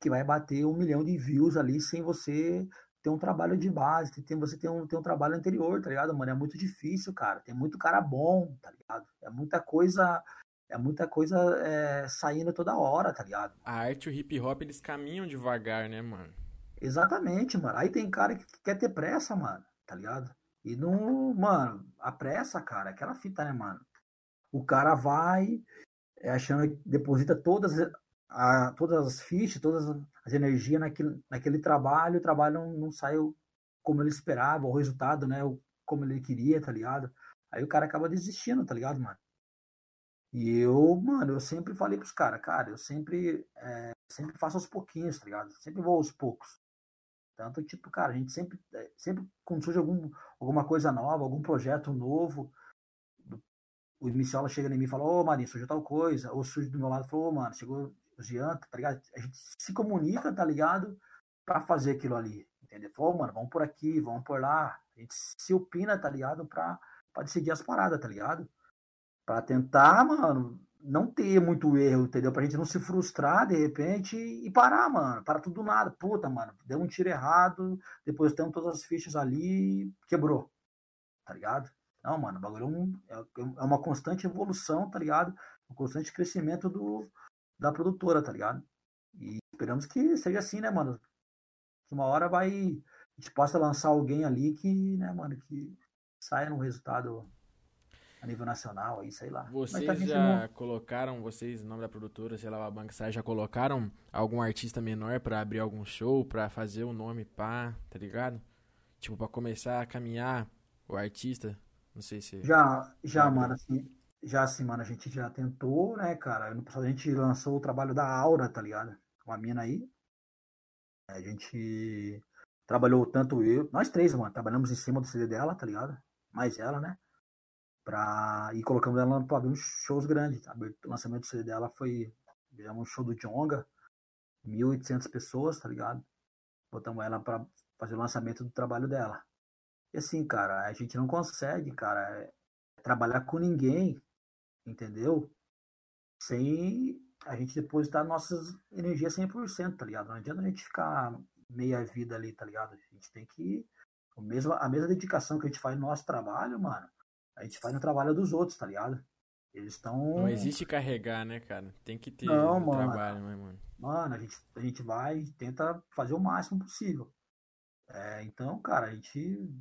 que vai bater um milhão de views ali sem você ter um trabalho de base, tem, você tem um, tem um trabalho anterior, tá ligado, mano? É muito difícil, cara. Tem muito cara bom, tá ligado? É muita coisa. É muita coisa é, saindo toda hora, tá ligado? A arte e o hip hop, eles caminham devagar, né, mano? Exatamente, mano. Aí tem cara que quer ter pressa, mano, tá ligado? E não. Mano, a pressa, cara, é aquela fita, né, mano? O cara vai é, achando que deposita todas a, todas as fichas, todas as energias naquele, naquele trabalho, o trabalho não, não saiu como ele esperava, o resultado, né, como ele queria, tá ligado? Aí o cara acaba desistindo, tá ligado, mano? E eu, mano, eu sempre falei pros caras, cara, eu sempre, é, sempre faço aos pouquinhos, tá ligado? Sempre vou aos poucos. Tanto, tipo, cara, a gente sempre, é, sempre quando surge algum, alguma coisa nova, algum projeto novo, o inicial chega em mim e fala, ô, oh, Marinho, surgiu tal coisa. Ou surge do meu lado e falou, ô, oh, mano, chegou Jean, tá ligado? A gente se comunica, tá ligado? Pra fazer aquilo ali, entendeu? Falou, mano, vamos por aqui, vamos por lá. A gente se opina, tá ligado? Pra, pra decidir as paradas, tá ligado? Pra tentar, mano, não ter muito erro, entendeu? Pra gente não se frustrar de repente e parar, mano. Para tudo do nada. Puta, mano, deu um tiro errado, depois temos todas as fichas ali, quebrou, tá ligado? Não, mano, o bagulho é, é, é uma constante evolução, tá ligado? Um constante crescimento do, da produtora, tá ligado? E esperamos que seja assim, né, mano? Que uma hora vai. A gente possa lançar alguém ali que, né, mano, que saia no resultado a nível nacional, aí, sei lá. Vocês tá já não... colocaram, vocês, nome da produtora, sei lá, a Banca Sai, já colocaram algum artista menor para abrir algum show, para fazer o nome pá, tá ligado? Tipo, para começar a caminhar o artista? Não sei se. Já, já, mano, assim, já assim, mano, a gente já tentou, né, cara? Passado a gente lançou o trabalho da Aura, tá ligado? Uma mina aí. A gente trabalhou tanto eu, nós três, mano, trabalhamos em cima do CD dela, tá ligado? Mais ela, né? Pra... E colocamos ela pra abrir uns shows grandes. Tá? O lançamento do CD dela foi, digamos, um show do Jonga, 1.800 pessoas, tá ligado? Botamos ela pra fazer o lançamento do trabalho dela. E assim, cara, a gente não consegue, cara, trabalhar com ninguém entendeu? sem a gente depositar nossas energias 100%, tá ligado? Não adianta a gente ficar meia vida ali, tá ligado? A gente tem que. A mesma, a mesma dedicação que a gente faz no nosso trabalho, mano, a gente faz no trabalho dos outros, tá ligado? Eles estão. Não existe carregar, né, cara? Tem que ter Não, o mano. trabalho, né, mano? Mano, a gente, a gente vai e tenta fazer o máximo possível. É, então, cara, a gente.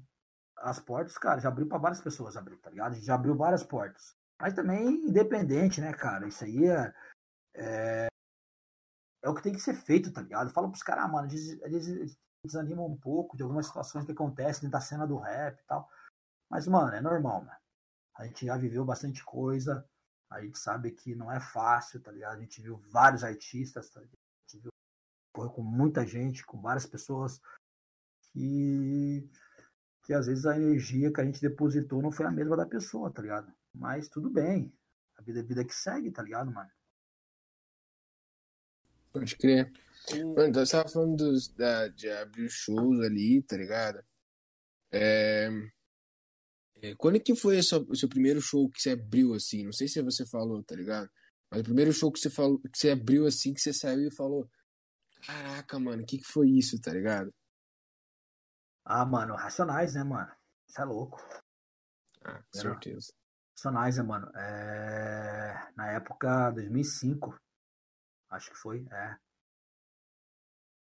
As portas, cara, já abriu pra várias pessoas abrir, tá ligado? A gente já abriu várias portas. Mas também independente, né, cara? Isso aí é. É, é o que tem que ser feito, tá ligado? Fala pros caras, ah, mano, eles, eles desanimam um pouco de algumas situações que acontecem dentro da cena do rap e tal. Mas, mano, é normal, mano. A gente já viveu bastante coisa. A gente sabe que não é fácil, tá ligado? A gente viu vários artistas, tá ligado? A gente viu com muita gente, com várias pessoas que, que às vezes a energia que a gente depositou não foi a mesma da pessoa, tá ligado? Mas tudo bem. A vida é vida que segue, tá ligado, mano? Pode crer. O- Mano, então você tava falando dos, da, de abrir shows ali, tá ligado? É... é, Quando que foi o seu, o seu primeiro show que você abriu assim? Não sei se você falou, tá ligado? Mas o primeiro show que você falou, que você abriu assim, que você saiu e falou: Caraca, mano, o que que foi isso, tá ligado? Ah, mano, Racionais, né, mano? Isso é louco. Ah, com certeza. Racionais, né, mano? É... Na época, 2005. Acho que foi, é.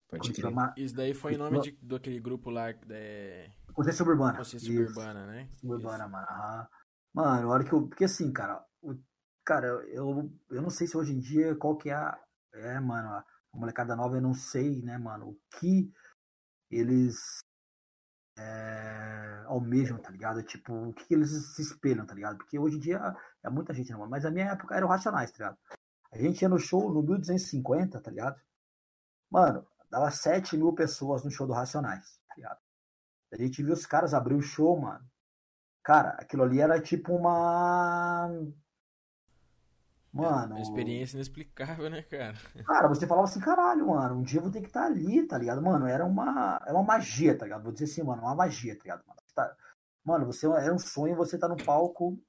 Pode Curitiba crer. Ma- Isso daí foi em nome de, do aquele grupo lá da Consciência Suburbana. Consciência Isso. Suburbana, né? Suburbana, mano. aham. Mano, a hora que eu. Porque assim, cara, o- cara, eu, eu não sei se hoje em dia qual que é a. É, mano, a molecada nova, eu não sei, né, mano, o que eles é, almejam, tá ligado? Tipo, o que, que eles se espelham, tá ligado? Porque hoje em dia é muita gente, mano? Mas a minha época era o Racionais, tá ligado? A gente ia no show no 1250, tá ligado? Mano, dava 7 mil pessoas no show do Racionais, tá ligado? A gente viu os caras abrir o show, mano. Cara, aquilo ali era tipo uma. Mano. Uma experiência inexplicável, né, cara? [laughs] Cara, você falava assim, caralho, mano, um dia eu vou ter que estar ali, tá ligado? Mano, era uma, é uma magia, tá ligado? Vou dizer assim, mano, uma magia, tá ligado? Mano, Você tá- mano, você é um sonho você tá no palco,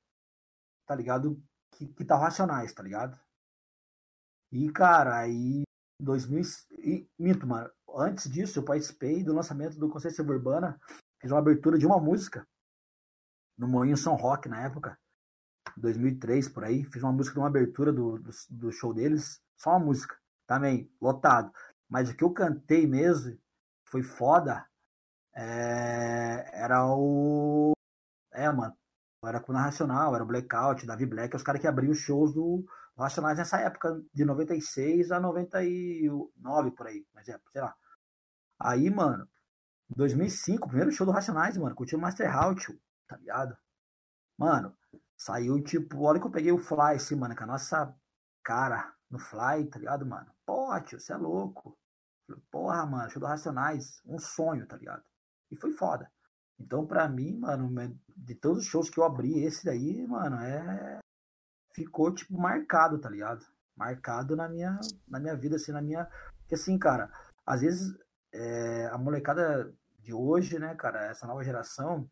tá ligado? Que, que tá racionais, tá ligado? E, cara, aí 2000 e minto, mano. Antes disso, eu participei do lançamento do Consciência Urbana, fiz uma abertura de uma música no Moinho São Roque na época. 2003 por aí, fiz uma música de uma abertura do, do, do show deles, só uma música, também, lotado. Mas o que eu cantei mesmo, foi foda, é, era o. É, mano, era com o Racional, era o Blackout, Davi Black, os caras que abriam os shows do, Racionais nessa época, de 96 a 99 por aí, mas é, sei lá. Aí, mano, em 2005, primeiro show do Racionais, mano, curti o Master House, tá ligado? Mano, Saiu tipo, olha que eu peguei o Fly, assim, mano, com a nossa cara no Fly, tá ligado, mano? Pô, tio, você é louco. Porra, mano, show do Racionais, um sonho, tá ligado? E foi foda. Então, pra mim, mano, de todos os shows que eu abri, esse daí, mano, é. Ficou, tipo, marcado, tá ligado? Marcado na minha, na minha vida, assim, na minha. Porque, assim, cara, às vezes é, a molecada de hoje, né, cara, essa nova geração,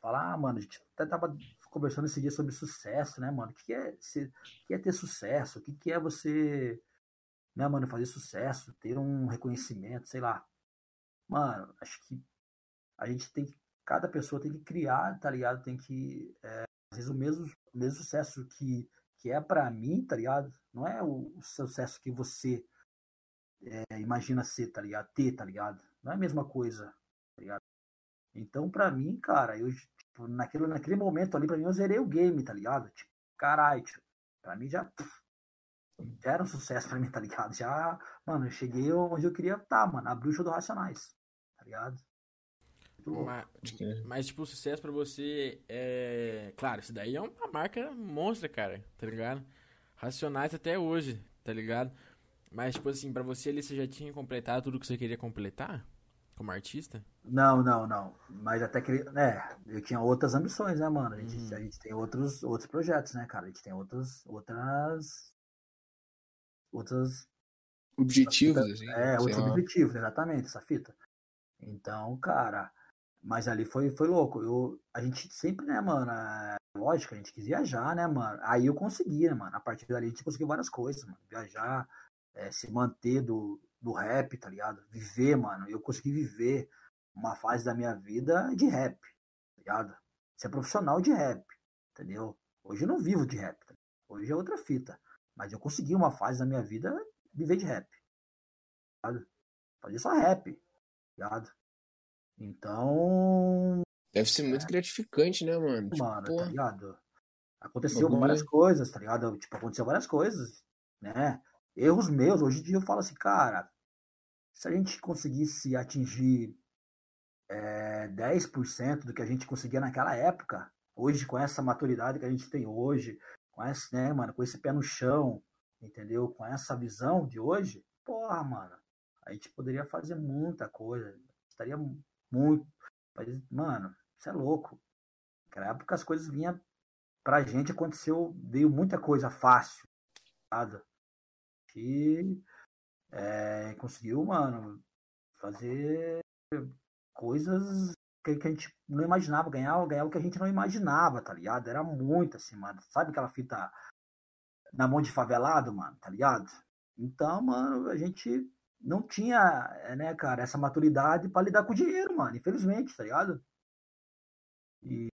falar, ah, mano, a gente até tava conversando esse dia sobre sucesso, né, mano? O que é, ser, o que é ter sucesso? O que é você, né, mano, fazer sucesso, ter um reconhecimento, sei lá. Mano, acho que a gente tem que, cada pessoa tem que criar, tá ligado? Tem que, é, às vezes, o mesmo, o mesmo sucesso que, que é para mim, tá ligado? Não é o, o sucesso que você é, imagina ser, tá ligado? Ter, tá ligado? Não é a mesma coisa, tá ligado? Então, pra mim, cara, eu, tipo, naquele, naquele momento ali, pra mim, eu zerei o game, tá ligado? Tipo, caralho, tipo, pra mim já, já era um sucesso pra mim, tá ligado? Já, mano, eu cheguei onde eu queria estar, tá, mano, abri o show do Racionais, tá ligado? Mas, mas, tipo, o sucesso pra você é. Claro, isso daí é uma marca monstra, cara, tá ligado? Racionais até hoje, tá ligado? Mas, tipo assim, pra você ali, você já tinha completado tudo que você queria completar? Como artista? Não, não, não. Mas até que. né, eu tinha outras ambições, né, mano? A gente, uhum. a gente tem outros, outros projetos, né, cara? A gente tem outros, outras. Outras. Objetivos, assim. É, outros lá. objetivos, exatamente, essa fita. Então, cara. Mas ali foi, foi louco. Eu, a gente sempre, né, mano? É, lógico, a gente quis viajar, né, mano? Aí eu consegui, né, mano? A partir dali a gente conseguiu várias coisas, mano. Viajar, é, se manter do, do rap, tá ligado? Viver, mano. Eu consegui viver uma fase da minha vida de rap, tá ligado? Ser profissional de rap, entendeu? Hoje eu não vivo de rap, tá? hoje é outra fita. Mas eu consegui uma fase da minha vida viver de rap. Tá ligado? Fazer só rap, tá ligado? Então. Deve ser muito é. gratificante, né, mano? Tipo, mano, tá ligado? Aconteceu várias coisas, tá ligado? Tipo, aconteceu várias coisas, né? Erros meus, hoje em dia eu falo assim, cara, se a gente conseguisse atingir é, 10% do que a gente conseguia naquela época, hoje com essa maturidade que a gente tem hoje, com esse, né, mano, com esse pé no chão, entendeu? Com essa visão de hoje, porra, mano, a gente poderia fazer muita coisa, estaria muito, mano, isso é louco. Naquela época as coisas vinham pra gente, aconteceu, veio muita coisa fácil, nada. E é, conseguiu, mano, fazer coisas que, que, a gente não imaginava, ganhar, ganhar o que a gente não imaginava, tá ligado? Era muito assim, mano. Sabe aquela fita na mão de favelado, mano, tá ligado? Então, mano, a gente não tinha, né, cara, essa maturidade para lidar com o dinheiro, mano, infelizmente, tá ligado? E é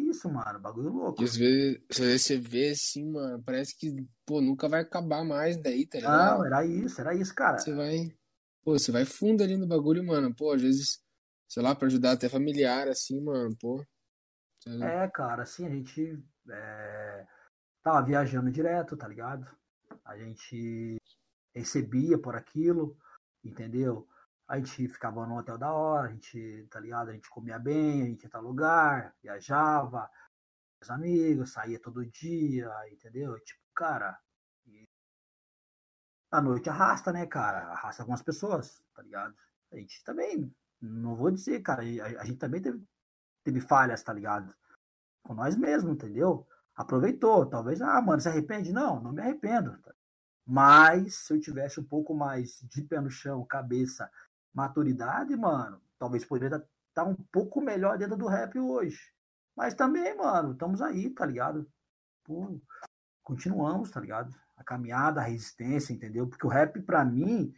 isso, mano, bagulho louco. Às vezes, você vê assim, mano, parece que, pô, nunca vai acabar mais daí, tá ligado? Não, era isso, era isso, cara. Você vai, pô, você vai fundo ali no bagulho, mano, pô, às vezes, sei lá, pra ajudar até familiar, assim, mano, pô. É, cara, assim, a gente é, tava viajando direto, tá ligado? A gente recebia por aquilo, entendeu? A gente ficava no hotel da hora, a gente, tá ligado? A gente comia bem, a gente ia tal lugar, viajava, os amigos, saía todo dia, entendeu? Tipo, cara, a noite arrasta, né, cara? Arrasta algumas pessoas, tá ligado? A gente também, não vou dizer, cara, a, a gente também teve, teve falhas, tá ligado? Com nós mesmos, entendeu? Aproveitou, talvez, ah, mano, se arrepende? Não, não me arrependo. Tá? Mas se eu tivesse um pouco mais de pé no chão, cabeça maturidade, mano, talvez poderia estar tá um pouco melhor dentro do rap hoje. Mas também, mano, estamos aí, tá ligado? Pô, continuamos, tá ligado? A caminhada, a resistência, entendeu? Porque o rap, pra mim,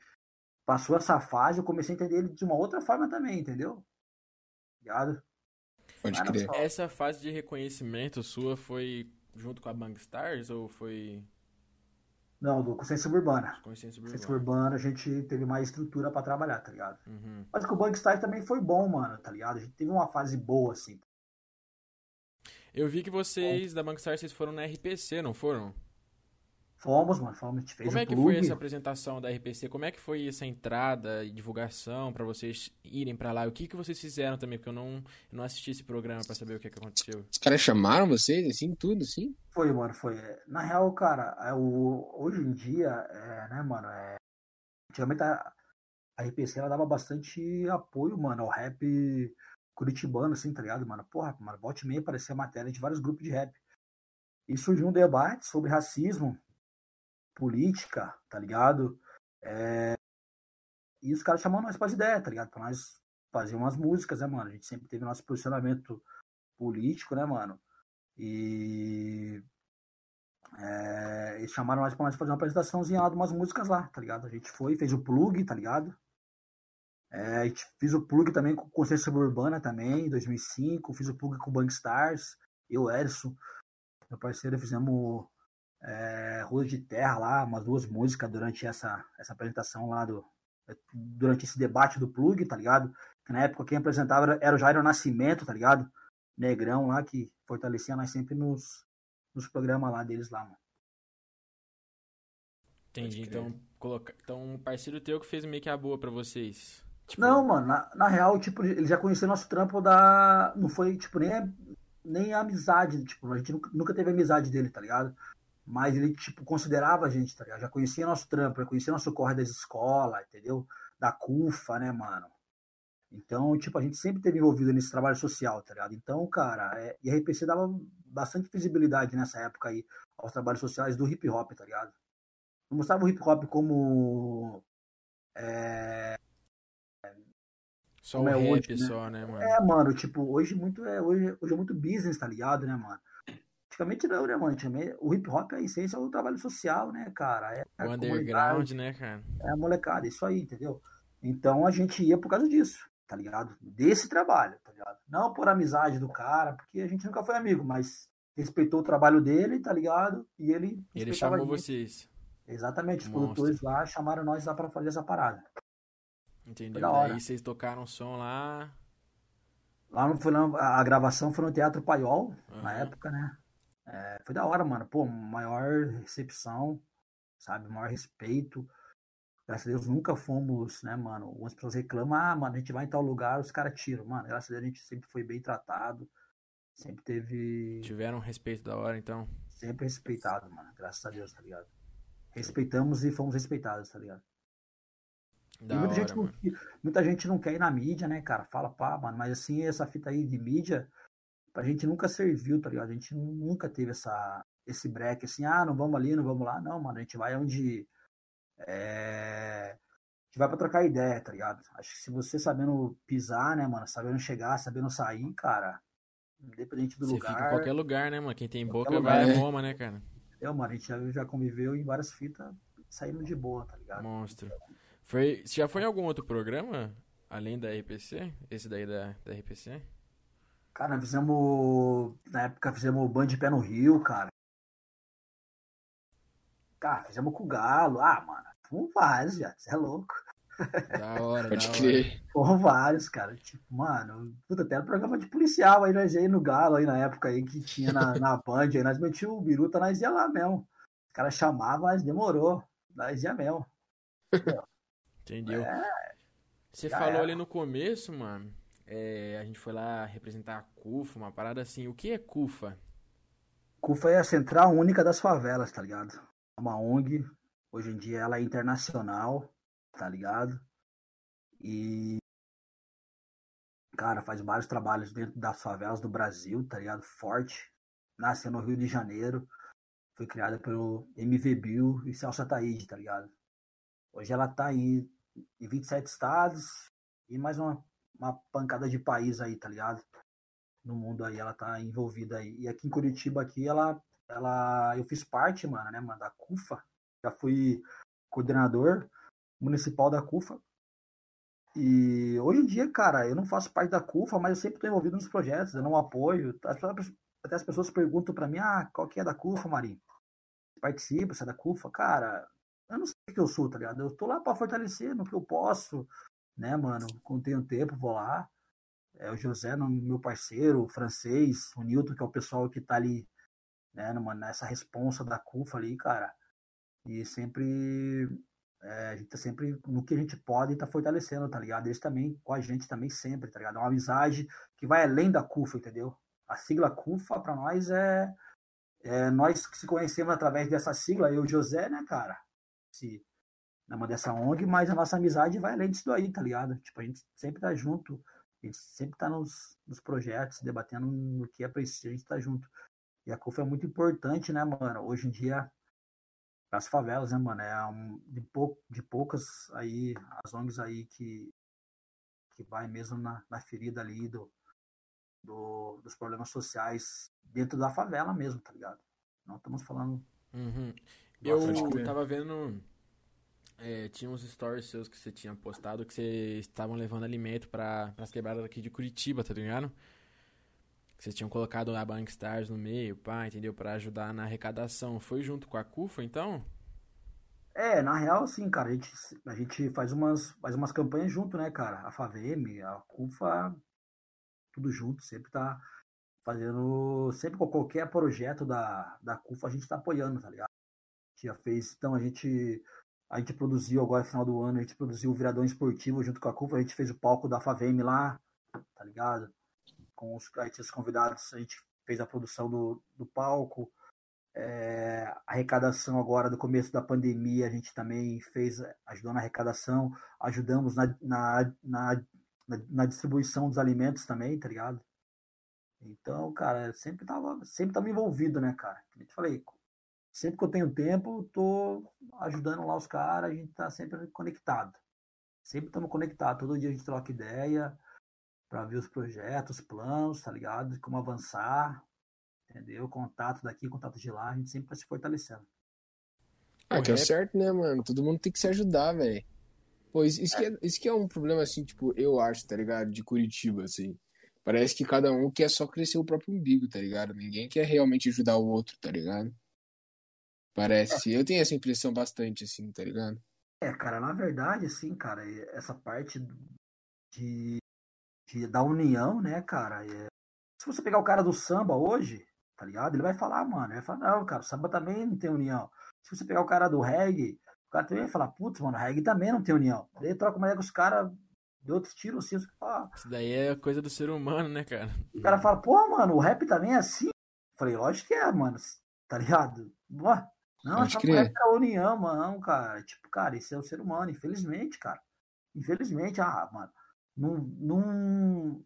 passou essa fase, eu comecei a entender ele de uma outra forma também, entendeu? Tá ligado? Pode crer. Essa fase de reconhecimento sua foi junto com a Stars ou foi não, do Consciência Urbana. Consciência Urbana. Consciência Urbana a gente teve mais estrutura para trabalhar, tá ligado? Uhum. Mas que o Bankstar também foi bom, mano, tá ligado? A gente teve uma fase boa, assim. Eu vi que vocês, da Bankstar, vocês foram na RPC, não foram? Fomos, mano, fomos, a gente fez Como é que foi essa apresentação da RPC? Como é que foi essa entrada e divulgação para vocês irem para lá? O que que vocês fizeram também? Porque eu não, eu não assisti esse programa para saber o que, que aconteceu. Os caras chamaram vocês, assim, tudo, assim? Foi, mano, foi. Na real, cara, é o, hoje em dia, é, né, mano, é, antigamente a, a RPC, ela dava bastante apoio, mano, ao rap curitibano, assim, tá ligado, mano? Porra, mano, volte meia aparecia matéria de vários grupos de rap. E surgiu um debate sobre racismo, política, tá ligado? É... E os caras chamam nós para as ideias, tá ligado? Pra nós fazer umas músicas, né, mano? A gente sempre teve nosso posicionamento político, né, mano? E é, eles chamaram nós pra nós fazer uma apresentaçãozinha lá de umas músicas lá, tá ligado? A gente foi, fez o plug, tá ligado? É, fez o plug também com Consciência Suburbana também, em 2005. Fiz o plug com o Bankstars, eu, Erson, meu parceiro, fizemos é, Rua de Terra lá, umas duas músicas durante essa, essa apresentação lá do. Durante esse debate do plug, tá ligado? Que na época quem apresentava era o Jairo Nascimento, tá ligado? Negrão lá, que fortalecia nós sempre nos, nos programas lá deles lá, mano. Entendi. Então, coloca... então, um parceiro teu que fez meio que a boa pra vocês. Tipo... Não, mano, na, na, real, tipo, ele já conhecia nosso trampo da. Não foi, tipo, nem, nem a amizade, tipo, a gente nunca, nunca teve amizade dele, tá ligado? Mas ele, tipo, considerava a gente, tá ligado? Já conhecia nosso trampo, já conhecia nosso corre das escolas, entendeu? Da CUFA, né, mano? Então, tipo, a gente sempre teve envolvido nesse trabalho social, tá ligado? Então, cara, é, e a RPC dava bastante visibilidade nessa época aí aos trabalhos sociais do hip hop, tá ligado? Não mostrava o hip hop como. É, Só como o é rap hoje, né? só, né, mano? É, mano, tipo, hoje muito é, hoje, hoje é muito business, tá ligado, né, mano? Antigamente não, né, mano? O hip hop, a essência é o trabalho social, né, cara? É o underground, né, cara? é a molecada, isso aí, entendeu? Então a gente ia por causa disso, tá ligado? Desse trabalho, tá ligado? Não por amizade do cara, porque a gente nunca foi amigo, mas respeitou o trabalho dele, tá ligado? E ele Ele chamou vocês, Exatamente, os Monstro. produtores lá chamaram nós lá pra fazer essa parada. entendeu? Daí vocês tocaram som lá. Lá no, a gravação foi no Teatro Paiol, na Aham. época, né? É, foi da hora, mano. Pô, maior recepção, sabe? Maior respeito. Graças a Deus nunca fomos, né, mano? Algumas pessoas reclamam, ah, mano, a gente vai em tal lugar, os caras tiram. Mano, graças a Deus a gente sempre foi bem tratado. Sempre teve. Tiveram respeito da hora, então. Sempre respeitado, mano. Graças a Deus, tá ligado? Respeitamos e fomos respeitados, tá ligado? Da E muita, hora, gente não, muita gente não quer ir na mídia, né, cara? Fala, pá, mano, mas assim, essa fita aí de mídia, pra gente nunca serviu, tá ligado? A gente nunca teve essa, esse break, assim, ah, não vamos ali, não vamos lá. Não, mano, a gente vai onde. É... A gente vai pra trocar ideia, tá ligado? Acho que se você sabendo pisar, né, mano, sabendo chegar, sabendo sair, cara, independente do Você lugar. fica em qualquer lugar, né, mano? Quem tem boca lugar, vai a né? Roma, né, cara? Eu, mano, a gente já, já conviveu em várias fitas, saindo de boa, tá ligado? Monstro. Foi, você já foi em algum outro programa? Além da RPC? Esse daí da, da RPC? Cara, nós fizemos. Na época fizemos Band de Pé no Rio, cara. Cara, fizemos com o Galo. Ah, mano, fomos vários, já. Você é louco. Da hora, Pode da hora. crer. Foram vários, cara. Tipo, mano, puta, até no programa de policial aí, nós ia no Galo aí na época aí que tinha na, na Band, aí nós metíamos o biruta, nós ia lá mesmo. Os caras chamavam, mas demorou. Nós ia mesmo. Entendeu? Você É, já falou era. ali no começo, mano. É, a gente foi lá representar a CUFA, uma parada assim. O que é CUFA? CUFA é a Central Única das Favelas, tá ligado? É uma ONG. Hoje em dia ela é internacional, tá ligado? E. Cara, faz vários trabalhos dentro das favelas do Brasil, tá ligado? Forte. Nasceu no Rio de Janeiro. Foi criada pelo MV Bill e Celso Ataíde, tá ligado? Hoje ela tá aí em 27 estados e mais uma, uma pancada de país aí, tá ligado? no mundo aí, ela tá envolvida aí. E aqui em Curitiba, aqui, ela, ela, eu fiz parte, mano, né, mano, da CUFA. Já fui coordenador municipal da CUFA. E hoje em dia, cara, eu não faço parte da CUFA, mas eu sempre tô envolvido nos projetos, eu não apoio. Até as pessoas perguntam pra mim, ah, qual que é da CUFA, Marinho? Participa, você é da CUFA? Cara, eu não sei o que eu sou, tá ligado? Eu tô lá pra fortalecer no que eu posso, né, mano? Quando tenho tempo, vou lá é, o José, meu parceiro, o francês, o Newton, que é o pessoal que tá ali, né, numa, nessa responsa da CUFA ali, cara. E sempre, é, a gente tá sempre, no que a gente pode, tá fortalecendo, tá ligado? Eles também, com a gente também sempre, tá ligado? É uma amizade que vai além da CUFA, entendeu? A sigla CUFA, pra nós, é, é nós que se conhecemos através dessa sigla, eu e o José, né, cara? Se, numa dessa ONG, mas a nossa amizade vai além disso daí, tá ligado? Tipo, a gente sempre tá junto, a gente sempre tá nos, nos projetos, debatendo no que é preciso, a gente tá junto. E a CUFA é muito importante, né, mano? Hoje em dia, as favelas, né, mano? É um, de, pou, de poucas aí, as ONGs aí que, que vai mesmo na, na ferida ali do, do, dos problemas sociais dentro da favela mesmo, tá ligado? Não estamos falando. Uhum. Eu tava vendo. É, tinha uns stories seus que você tinha postado que vocês estavam levando alimento para as quebradas aqui de Curitiba, tá ligado? Que vocês tinham colocado a Bank Stars no meio, pá, entendeu? Pra ajudar na arrecadação. Foi junto com a CUFA, então? É, na real, sim, cara, a gente, a gente faz umas, faz umas campanhas junto, né, cara? A FAVEM, a CUFA, tudo junto, sempre tá fazendo, sempre com qualquer projeto da, da CUFA a gente tá apoiando, tá ligado? A gente já fez, então a gente, a gente produziu agora, final do ano, a gente produziu o Viradão Esportivo junto com a CUFA, a gente fez o palco da FAVEM lá, tá ligado? Com os, os convidados, a gente fez a produção do, do palco, é, arrecadação agora do começo da pandemia, a gente também fez, ajudou na arrecadação, ajudamos na, na, na, na, na distribuição dos alimentos também, tá ligado? Então, cara, sempre tava, sempre tava envolvido, né, cara? Como eu te falei, sempre que eu tenho tempo, tô ajudando lá os caras, a gente tá sempre conectado. Sempre estamos conectados. Todo dia a gente troca ideia para ver os projetos, planos, tá ligado? Como avançar, entendeu? Contato daqui, contato de lá, a gente sempre vai se fortalecendo. Ah, que é certo, né, mano? Todo mundo tem que se ajudar, velho. Pô, isso, isso, que é, isso que é um problema, assim, tipo, eu acho, tá ligado? De Curitiba, assim. Parece que cada um quer só crescer o próprio umbigo, tá ligado? Ninguém quer realmente ajudar o outro, tá ligado? Parece. Eu tenho essa impressão bastante, assim, tá ligado? É, cara, na verdade, assim, cara, essa parte de, de da união, né, cara? É... Se você pegar o cara do samba hoje, tá ligado? Ele vai falar, mano, ele vai falar, não, cara, o samba também não tem união. Se você pegar o cara do reggae, o cara também vai falar, putz, mano, o reggae também não tem união. Daí troca uma ideia com os caras de outros tiros assim, fala, Isso daí é coisa do ser humano, né, cara? O cara fala, pô, mano, o rap também é assim? Eu falei, lógico que é, mano, tá ligado? Ué, não, Pode essa é a união, mano, cara. Tipo, cara, isso é o ser humano, infelizmente, cara. Infelizmente, ah, mano, não. não...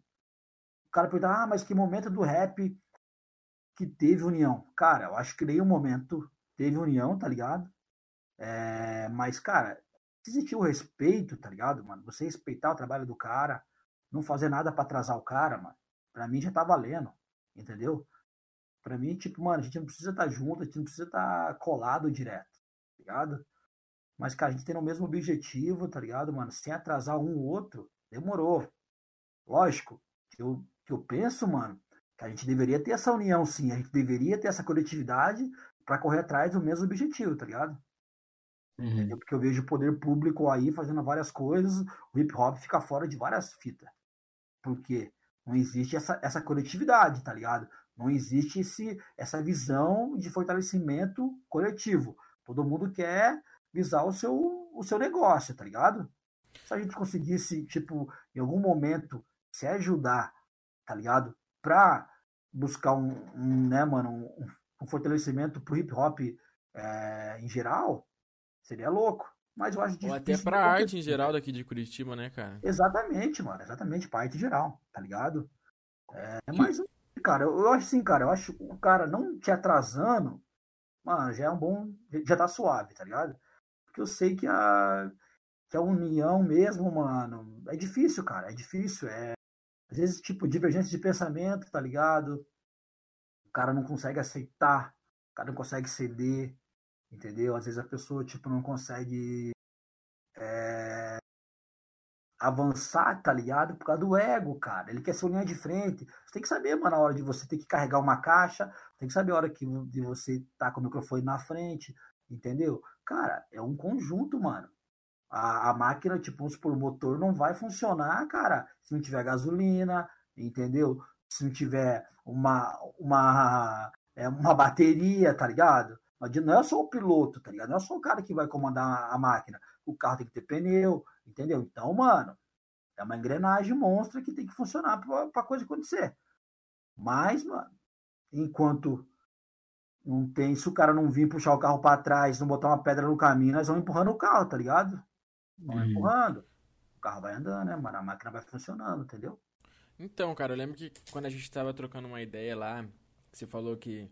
O cara pergunta, ah, mas que momento do rap que teve união? Cara, eu acho que nenhum momento teve união, tá ligado? É, mas, cara, se existir o respeito, tá ligado, mano? Você respeitar o trabalho do cara, não fazer nada para atrasar o cara, mano, pra mim já tá valendo, entendeu? Pra mim, tipo, mano, a gente não precisa estar tá junto, a gente não precisa estar tá colado direto, tá ligado? Mas, cara, a gente tem o mesmo objetivo, tá ligado, mano? Sem atrasar um ou outro, demorou. Lógico, que eu, que eu penso, mano, que a gente deveria ter essa união, sim. A gente deveria ter essa coletividade para correr atrás do mesmo objetivo, tá ligado? Uhum. Porque eu vejo o poder público aí fazendo várias coisas, o hip hop fica fora de várias fitas. Porque não existe essa, essa coletividade, tá ligado? Não existe esse, essa visão de fortalecimento coletivo. Todo mundo quer visar o seu, o seu negócio, tá ligado? Se a gente conseguisse, tipo, em algum momento se ajudar, tá ligado? Pra buscar um, um né, mano, um, um fortalecimento pro hip hop é, em geral, seria louco. Mas eu acho difícil. Ou até pra arte em geral daqui de Curitiba, né, cara? Exatamente, mano. Exatamente, pra arte em geral, tá ligado? É, mas cara, eu acho assim, cara, eu acho o cara não te atrasando, mano, já é um bom. Já tá suave, tá ligado? Porque eu sei que a, que a união mesmo, mano, é difícil, cara, é difícil. É, às vezes, tipo, divergência de pensamento, tá ligado? O cara não consegue aceitar, o cara não consegue ceder, entendeu? Às vezes a pessoa, tipo, não consegue avançar, tá ligado? Por causa do ego, cara. Ele quer ser linha de frente. Você tem que saber, mano, na hora de você ter que carregar uma caixa, tem que saber a hora que de você tá com o microfone na frente, entendeu? Cara, é um conjunto, mano. A, a máquina, tipo, supor, o motor não vai funcionar, cara, se não tiver gasolina, entendeu? Se não tiver uma, uma, é, uma bateria, tá ligado? Não é só o piloto, tá ligado? Não é só o cara que vai comandar a máquina. O carro tem que ter pneu, Entendeu? Então, mano, é uma engrenagem monstra que tem que funcionar para a coisa acontecer. Mas, mano, enquanto não tem, se o cara não vir puxar o carro para trás, não botar uma pedra no caminho, nós vamos empurrando o carro, tá ligado? Vamos uhum. empurrando. O carro vai andando, né, mano? A máquina vai funcionando, entendeu? Então, cara, eu lembro que quando a gente tava trocando uma ideia lá, você falou que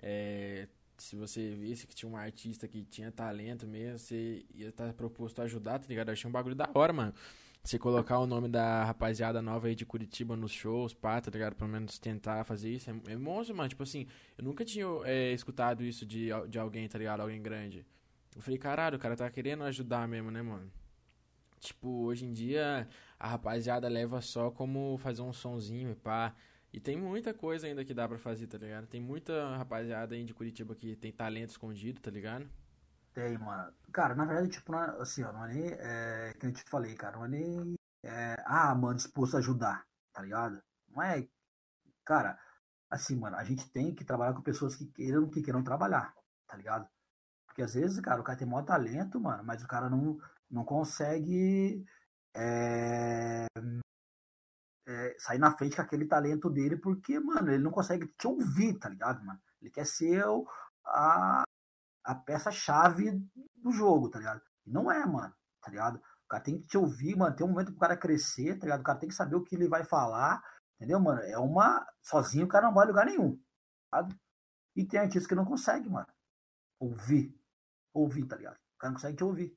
é, se você visse que tinha um artista que tinha talento mesmo, você ia estar tá proposto a ajudar, tá ligado? Eu achei um bagulho da hora, mano. Você colocar o nome da rapaziada nova aí de Curitiba nos shows, pá, tá ligado? Pelo menos tentar fazer isso. É, é monstro, mano. Tipo assim, eu nunca tinha é, escutado isso de, de alguém, tá ligado? Alguém grande. Eu falei, caralho, o cara tá querendo ajudar mesmo, né, mano? Tipo, hoje em dia a rapaziada leva só como fazer um sonzinho e pá. E tem muita coisa ainda que dá pra fazer, tá ligado? Tem muita rapaziada aí de Curitiba que tem talento escondido, tá ligado? Tem, mano. Cara, na verdade, tipo, é, assim, ó, não é nem. É, que eu te falei, cara, não é nem. É, ah, mano, disposto a ajudar, tá ligado? Não é. Cara, assim, mano, a gente tem que trabalhar com pessoas que queiram, que queiram trabalhar, tá ligado? Porque às vezes, cara, o cara tem maior talento, mano, mas o cara não, não consegue. É, é, sair na frente com aquele talento dele, porque, mano, ele não consegue te ouvir, tá ligado, mano? Ele quer ser a, a peça-chave do jogo, tá ligado? E não é, mano, tá ligado? O cara tem que te ouvir, mano, tem um momento pro cara crescer, tá ligado? O cara tem que saber o que ele vai falar, entendeu, mano? É uma. Sozinho o cara não vai a lugar nenhum, tá ligado? E tem artistas que não consegue, mano, ouvir. Ouvir, tá ligado? O cara não consegue te ouvir.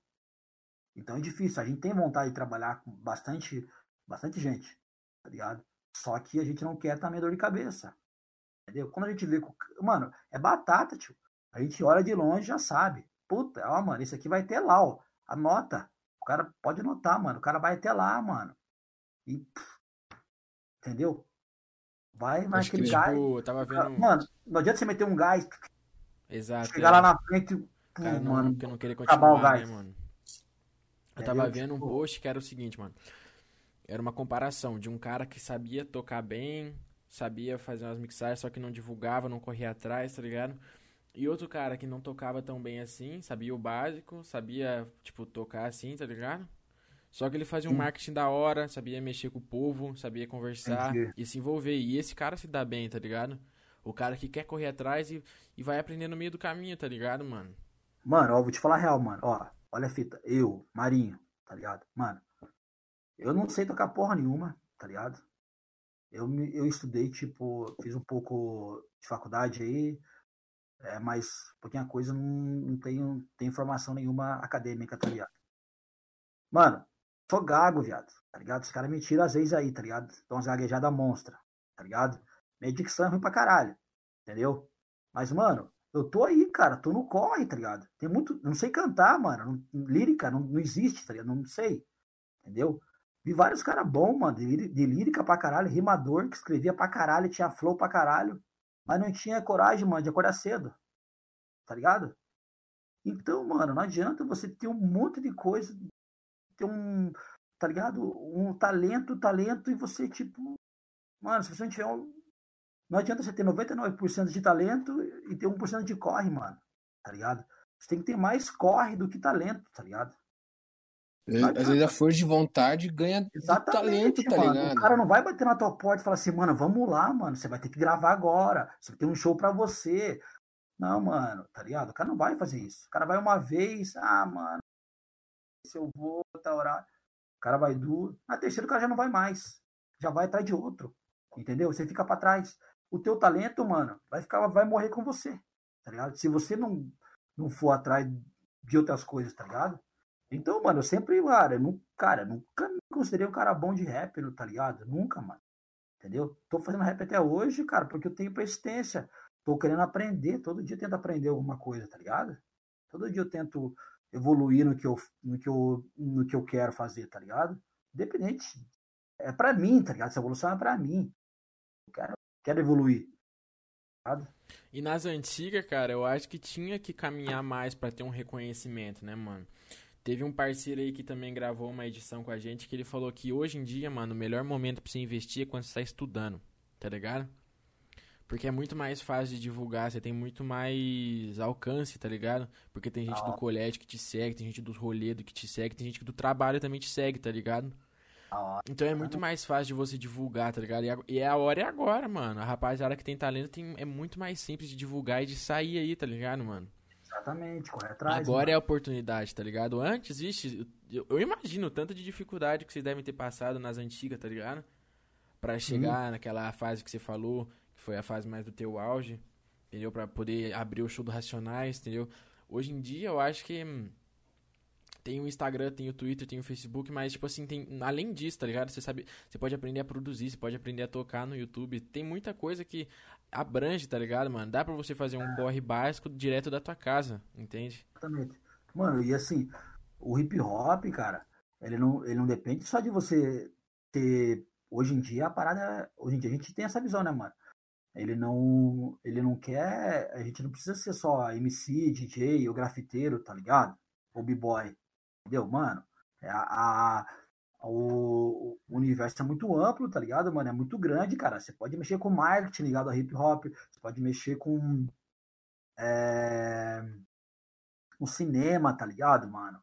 Então é difícil. A gente tem vontade de trabalhar com bastante, bastante gente, tá ligado? Só que a gente não quer também dor de cabeça. Entendeu? Quando a gente vê. Mano, é batata, tio. A gente olha de longe já sabe. Puta, ó, mano, esse aqui vai ter lá, ó. Anota. O cara pode anotar, mano. O cara vai ter lá, mano. E. Pff, entendeu? Vai, vai aquele gás. Tipo, tava vendo... Mano, não adianta você meter um gás. Exato. Chegar é. lá na frente. Pô, cara, não, mano. Que não querer continuar, né, mano? Eu tava vendo um post que era o seguinte, mano. Era uma comparação de um cara que sabia tocar bem, sabia fazer umas mixagens, só que não divulgava, não corria atrás, tá ligado? E outro cara que não tocava tão bem assim, sabia o básico, sabia, tipo, tocar assim, tá ligado? Só que ele fazia um marketing da hora, sabia mexer com o povo, sabia conversar Entendi. e se envolver. E esse cara se dá bem, tá ligado? O cara que quer correr atrás e, e vai aprender no meio do caminho, tá ligado, mano? Mano, ó, vou te falar a real, mano. Ó, olha a fita. Eu, Marinho, tá ligado? Mano, eu não sei tocar porra nenhuma, tá ligado? Eu, eu estudei, tipo, fiz um pouco de faculdade aí, é, mas pouquinha coisa não, não tenho, tenho informação nenhuma acadêmica, tá ligado? Mano, sou gago, viado, tá ligado? Os caras me tiram às vezes aí, tá ligado? Dão umas gaguejadas monstra, tá ligado? Minha dicção é ruim pra caralho, entendeu? Mas, mano, eu tô aí, cara, tô no corre, tá ligado? Tem muito. Não sei cantar, mano. Lírica não, não existe, tá ligado? Não sei. Entendeu? Vi vários caras bons, mano, de, lírica pra caralho, rimador, que escrevia pra caralho, tinha flow pra caralho, mas não tinha coragem, mano, de acordar cedo. Tá ligado? Então, mano, não adianta você ter um monte de coisa, ter um, tá ligado? Um talento, talento, e você, tipo, mano, se você não tiver um. Não adianta você ter 99% de talento e ter 1% de corre, mano. Tá ligado? Você tem que ter mais corre do que talento, tá ligado? Às vezes a força de vontade ganha talento, tá mano. ligado? O cara não vai bater na tua porta e falar assim, mano, vamos lá, mano, você vai ter que gravar agora, você ter um show pra você. Não, mano, tá ligado? O cara não vai fazer isso. O cara vai uma vez, ah, mano, se eu vou, tá horário. O cara vai duas. Na terceira o cara já não vai mais. Já vai atrás de outro. Entendeu? Você fica para trás. O teu talento, mano, vai ficar, vai morrer com você. Tá ligado? Se você não, não for atrás de outras coisas, tá ligado? Então, mano, eu sempre, cara, eu, cara, nunca me considerei um cara bom de rap, tá ligado? Nunca, mano. Entendeu? Tô fazendo rap até hoje, cara, porque eu tenho persistência. Tô querendo aprender, todo dia eu tento aprender alguma coisa, tá ligado? Todo dia eu tento evoluir no que eu, no que eu, no que eu quero fazer, tá ligado? Independente. É para mim, tá ligado? Essa evolução é para mim. Eu quero, quero evoluir. E nas antigas, cara, eu acho que tinha que caminhar mais para ter um reconhecimento, né, mano? Teve um parceiro aí que também gravou uma edição com a gente que ele falou que hoje em dia, mano, o melhor momento pra você investir é quando você tá estudando, tá ligado? Porque é muito mais fácil de divulgar, você tem muito mais alcance, tá ligado? Porque tem gente ah. do colégio que te segue, tem gente do rolê que te segue, tem gente do trabalho também te segue, tá ligado? Ah. Então é muito mais fácil de você divulgar, tá ligado? E é a hora é agora, mano. A rapaziada que tem talento tem, é muito mais simples de divulgar e de sair aí, tá ligado, mano? Exatamente, corre atrás. Agora mano. é a oportunidade, tá ligado? Antes, vixe, eu, eu imagino o tanto de dificuldade que vocês devem ter passado nas antigas, tá ligado? Pra chegar hum. naquela fase que você falou, que foi a fase mais do teu auge, entendeu? Pra poder abrir o show do Racionais, entendeu? Hoje em dia eu acho que hum, tem o Instagram, tem o Twitter, tem o Facebook, mas, tipo assim, tem. Além disso, tá ligado? Você sabe. Você pode aprender a produzir, você pode aprender a tocar no YouTube. Tem muita coisa que abrange, tá ligado, mano? Dá pra você fazer um corre básico direto da tua casa, entende? Exatamente. Mano, e assim, o hip hop, cara, ele não, ele não depende só de você ter. Hoje em dia a parada. Hoje em dia a gente tem essa visão, né, mano? Ele não. Ele não quer. A gente não precisa ser só MC, DJ ou grafiteiro, tá ligado? Ou b-boy. Entendeu, mano? É a, a, o, universo é muito amplo, tá ligado, mano? É muito grande, cara. Você pode mexer com marketing ligado a hip hop, você pode mexer com. É, o cinema, tá ligado, mano?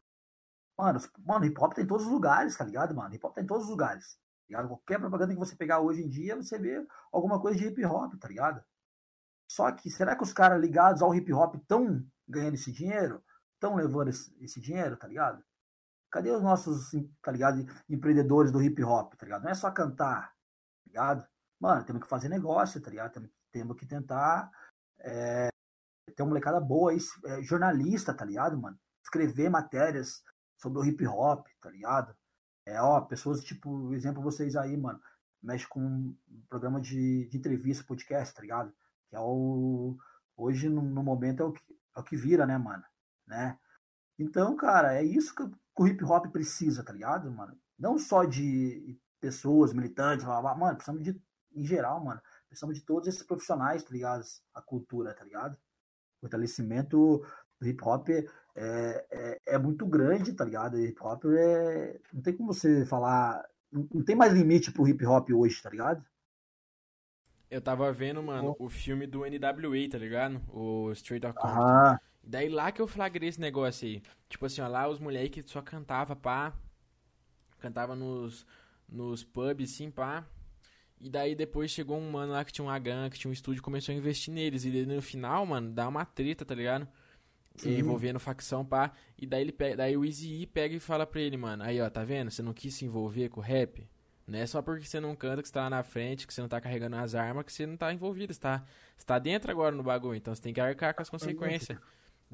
Mano, mano, hip hop tem em todos os lugares, tá ligado, mano? Hip hop tem em todos os lugares. Tá ligado? Qualquer propaganda que você pegar hoje em dia, você vê alguma coisa de hip hop, tá ligado? Só que será que os caras ligados ao hip hop estão ganhando esse dinheiro? Estão levando esse, esse dinheiro, tá ligado? Cadê os nossos, tá ligado, empreendedores do hip hop, tá ligado? Não é só cantar, tá ligado? Mano, temos que fazer negócio, tá ligado? Temos, que tentar é, ter uma molecada boa aí, é, jornalista, tá ligado, mano? Escrever matérias, sobre o hip hop, tá ligado? É, ó, pessoas, tipo, exemplo vocês aí, mano, mexe com um programa de, de entrevista, podcast, tá ligado? Que é o. Hoje, no, no momento, é o, que, é o que vira, né, mano? Né? Então, cara, é isso que o hip hop precisa, tá ligado, mano? Não só de pessoas, militantes, blá, blá, mano, precisamos de, em geral, mano, precisamos de todos esses profissionais, tá ligado? A cultura, tá ligado? O fortalecimento do hip hop é, é, é muito grande, tá ligado? O hip hop é. Não tem como você falar. Não, não tem mais limite pro hip hop hoje, tá ligado? Eu tava vendo, mano, oh. o filme do NWA, tá ligado? O Straight Outta Compton. Ah. Daí lá que eu flagrei esse negócio aí. Tipo assim, ó, lá os moleques só cantava, pá. Cantava nos, nos pubs, sim, pá. E daí depois chegou um mano lá que tinha uma gang, que tinha um estúdio, começou a investir neles. E no final, mano, dá uma treta, tá ligado? Sim. Envolvendo facção, pá. E daí ele pega, daí o Easy E pega e fala pra ele, mano, aí ó, tá vendo? Você não quis se envolver com o rap? Não é só porque você não canta que você tá lá na frente, que você não tá carregando as armas, que você não tá envolvido. Você tá, você tá dentro agora no bagulho, então você tem que arcar com as consequências.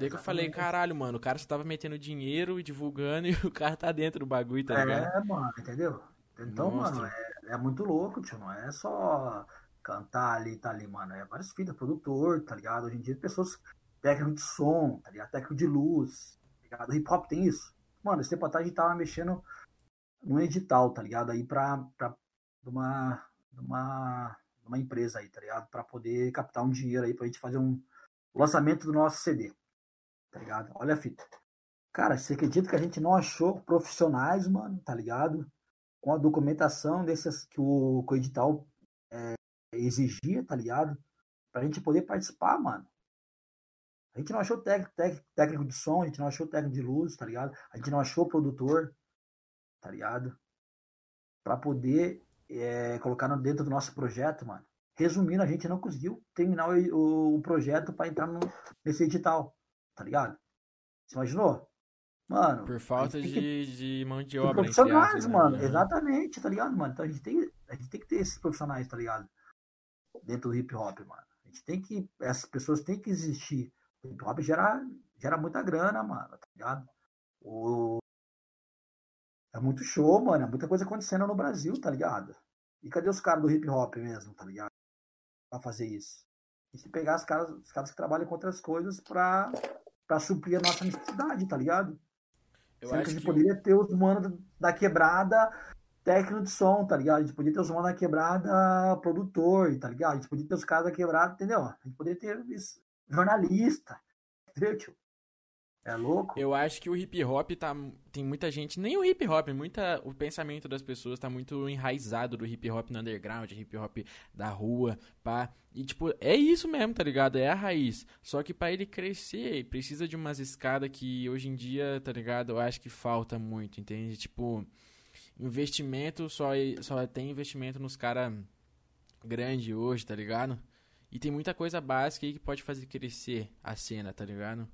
Daí que eu falei, caralho, mano, o cara só tava metendo dinheiro e divulgando e [laughs] o cara tá dentro do bagulho, tá ligado? É, mano, entendeu? Então, Nossa. mano, é, é, muito louco, tio. Não é só cantar ali, tá ali, mano. É várias fitas, produtor, tá ligado? Hoje em dia, pessoas técnico de som, tá ligado? Técnico de luz, tá ligado? O hip hop tem isso. Mano, esse tempo atrás a gente tava mexendo num edital, tá ligado? Aí pra, pra uma, uma, uma empresa aí, tá ligado? Pra poder captar um dinheiro aí pra gente fazer um lançamento do nosso CD tá ligado? Olha a fita. Cara, você acredita que a gente não achou profissionais, mano, tá ligado? Com a documentação desses que o, que o edital é, exigia, tá ligado? Pra gente poder participar, mano. A gente não achou técnico, técnico de som, a gente não achou técnico de luz, tá ligado? A gente não achou produtor, tá ligado? Pra poder é, colocar dentro do nosso projeto, mano. Resumindo, a gente não conseguiu terminar o, o, o projeto para entrar no, nesse edital tá ligado? Você imaginou? Mano. Por falta de, que... de mão de obra. Profissionais, né? mano. Exatamente, tá ligado, mano? Então a gente, tem, a gente tem que ter esses profissionais, tá ligado? Dentro do hip hop, mano. A gente tem que. Essas pessoas têm que existir. O hip hop gera, gera muita grana, mano, tá ligado? O... É muito show, mano. É muita coisa acontecendo no Brasil, tá ligado? E cadê os caras do hip hop mesmo, tá ligado? Pra fazer isso. E se pegar os caras, os caras que trabalham com outras coisas pra para suprir a nossa necessidade, tá ligado? Eu Sendo acho que a gente que... poderia ter os manos da quebrada técnico de som, tá ligado? A gente poderia ter os manos da quebrada produtor, tá ligado? A gente poderia ter os caras da quebrada, entendeu? A gente poderia ter jornalista, [laughs] entendeu, tio? É louco? Eu acho que o hip hop tá. Tem muita gente. Nem o hip hop, muita, o pensamento das pessoas tá muito enraizado do hip hop no underground, hip hop da rua, pá. E tipo, é isso mesmo, tá ligado? É a raiz. Só que para ele crescer, precisa de umas escadas que hoje em dia, tá ligado? Eu acho que falta muito, entende? Tipo, investimento só, só tem investimento nos caras grande hoje, tá ligado? E tem muita coisa básica aí que pode fazer crescer a cena, tá ligado?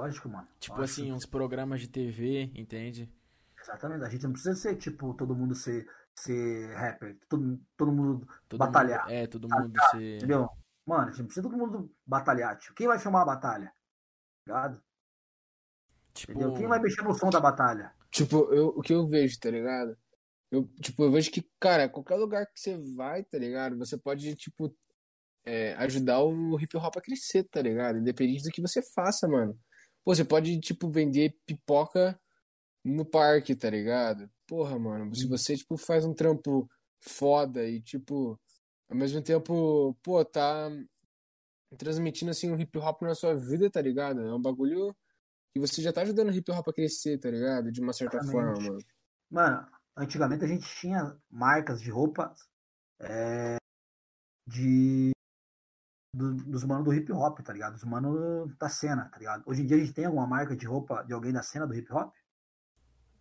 Lógico, mano. Tipo Lógico. assim, uns programas de TV, entende? Exatamente. A gente não precisa ser, tipo, todo mundo ser, ser rapper, todo, todo mundo todo batalhar. Mundo, é, todo mundo ser. Entendeu? Mano, a gente não precisa todo mundo batalhar, tio. Quem vai filmar a batalha? Ligado? Tipo... Entendeu? Quem vai mexer no som da batalha? Tipo, eu, o que eu vejo, tá ligado? Eu, tipo, eu vejo que, cara, qualquer lugar que você vai, tá ligado? Você pode, tipo, é, ajudar o hip hop a crescer, tá ligado? Independente do que você faça, mano. Pô, você pode, tipo, vender pipoca no parque, tá ligado? Porra, mano, se você, tipo, faz um trampo foda e, tipo, ao mesmo tempo, pô, tá transmitindo, assim, um hip hop na sua vida, tá ligado? É um bagulho que você já tá ajudando o hip hop a crescer, tá ligado? De uma certa Exatamente. forma. Mano, antigamente a gente tinha marcas de roupa é, de do, dos manos do hip hop, tá ligado? Dos manos da cena, tá ligado? Hoje em dia a gente tem alguma marca de roupa de alguém da cena do hip hop?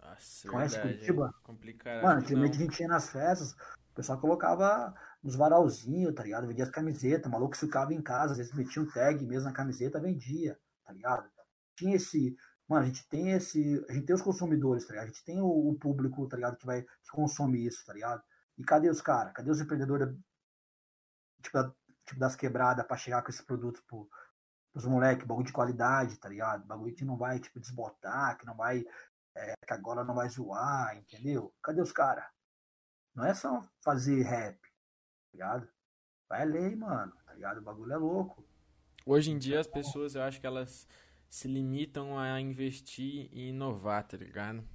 Nossa, Conhece verdade, Curitiba? Complicado. Mano, antigamente a gente tinha nas festas, o pessoal colocava nos varalzinhos, tá ligado? Vendia as camisetas, maluco ficava em casa, às vezes metia um tag mesmo na camiseta, vendia, tá ligado? Tinha esse. Mano, a gente tem esse. A gente tem os consumidores, tá ligado? A gente tem o, o público, tá ligado? Que vai que consome isso, tá ligado? E cadê os caras? Cadê os empreendedores tipo, tipo, das quebradas para chegar com esse produto pro, pros moleques, bagulho de qualidade, tá ligado? Bagulho que não vai, tipo, desbotar, que não vai é, que agora não vai zoar, entendeu? Cadê os caras? Não é só fazer rap, tá ligado? Vai lei, mano, tá ligado? O bagulho é louco. Hoje em dia as pessoas, eu acho que elas se limitam a investir e inovar, tá ligado?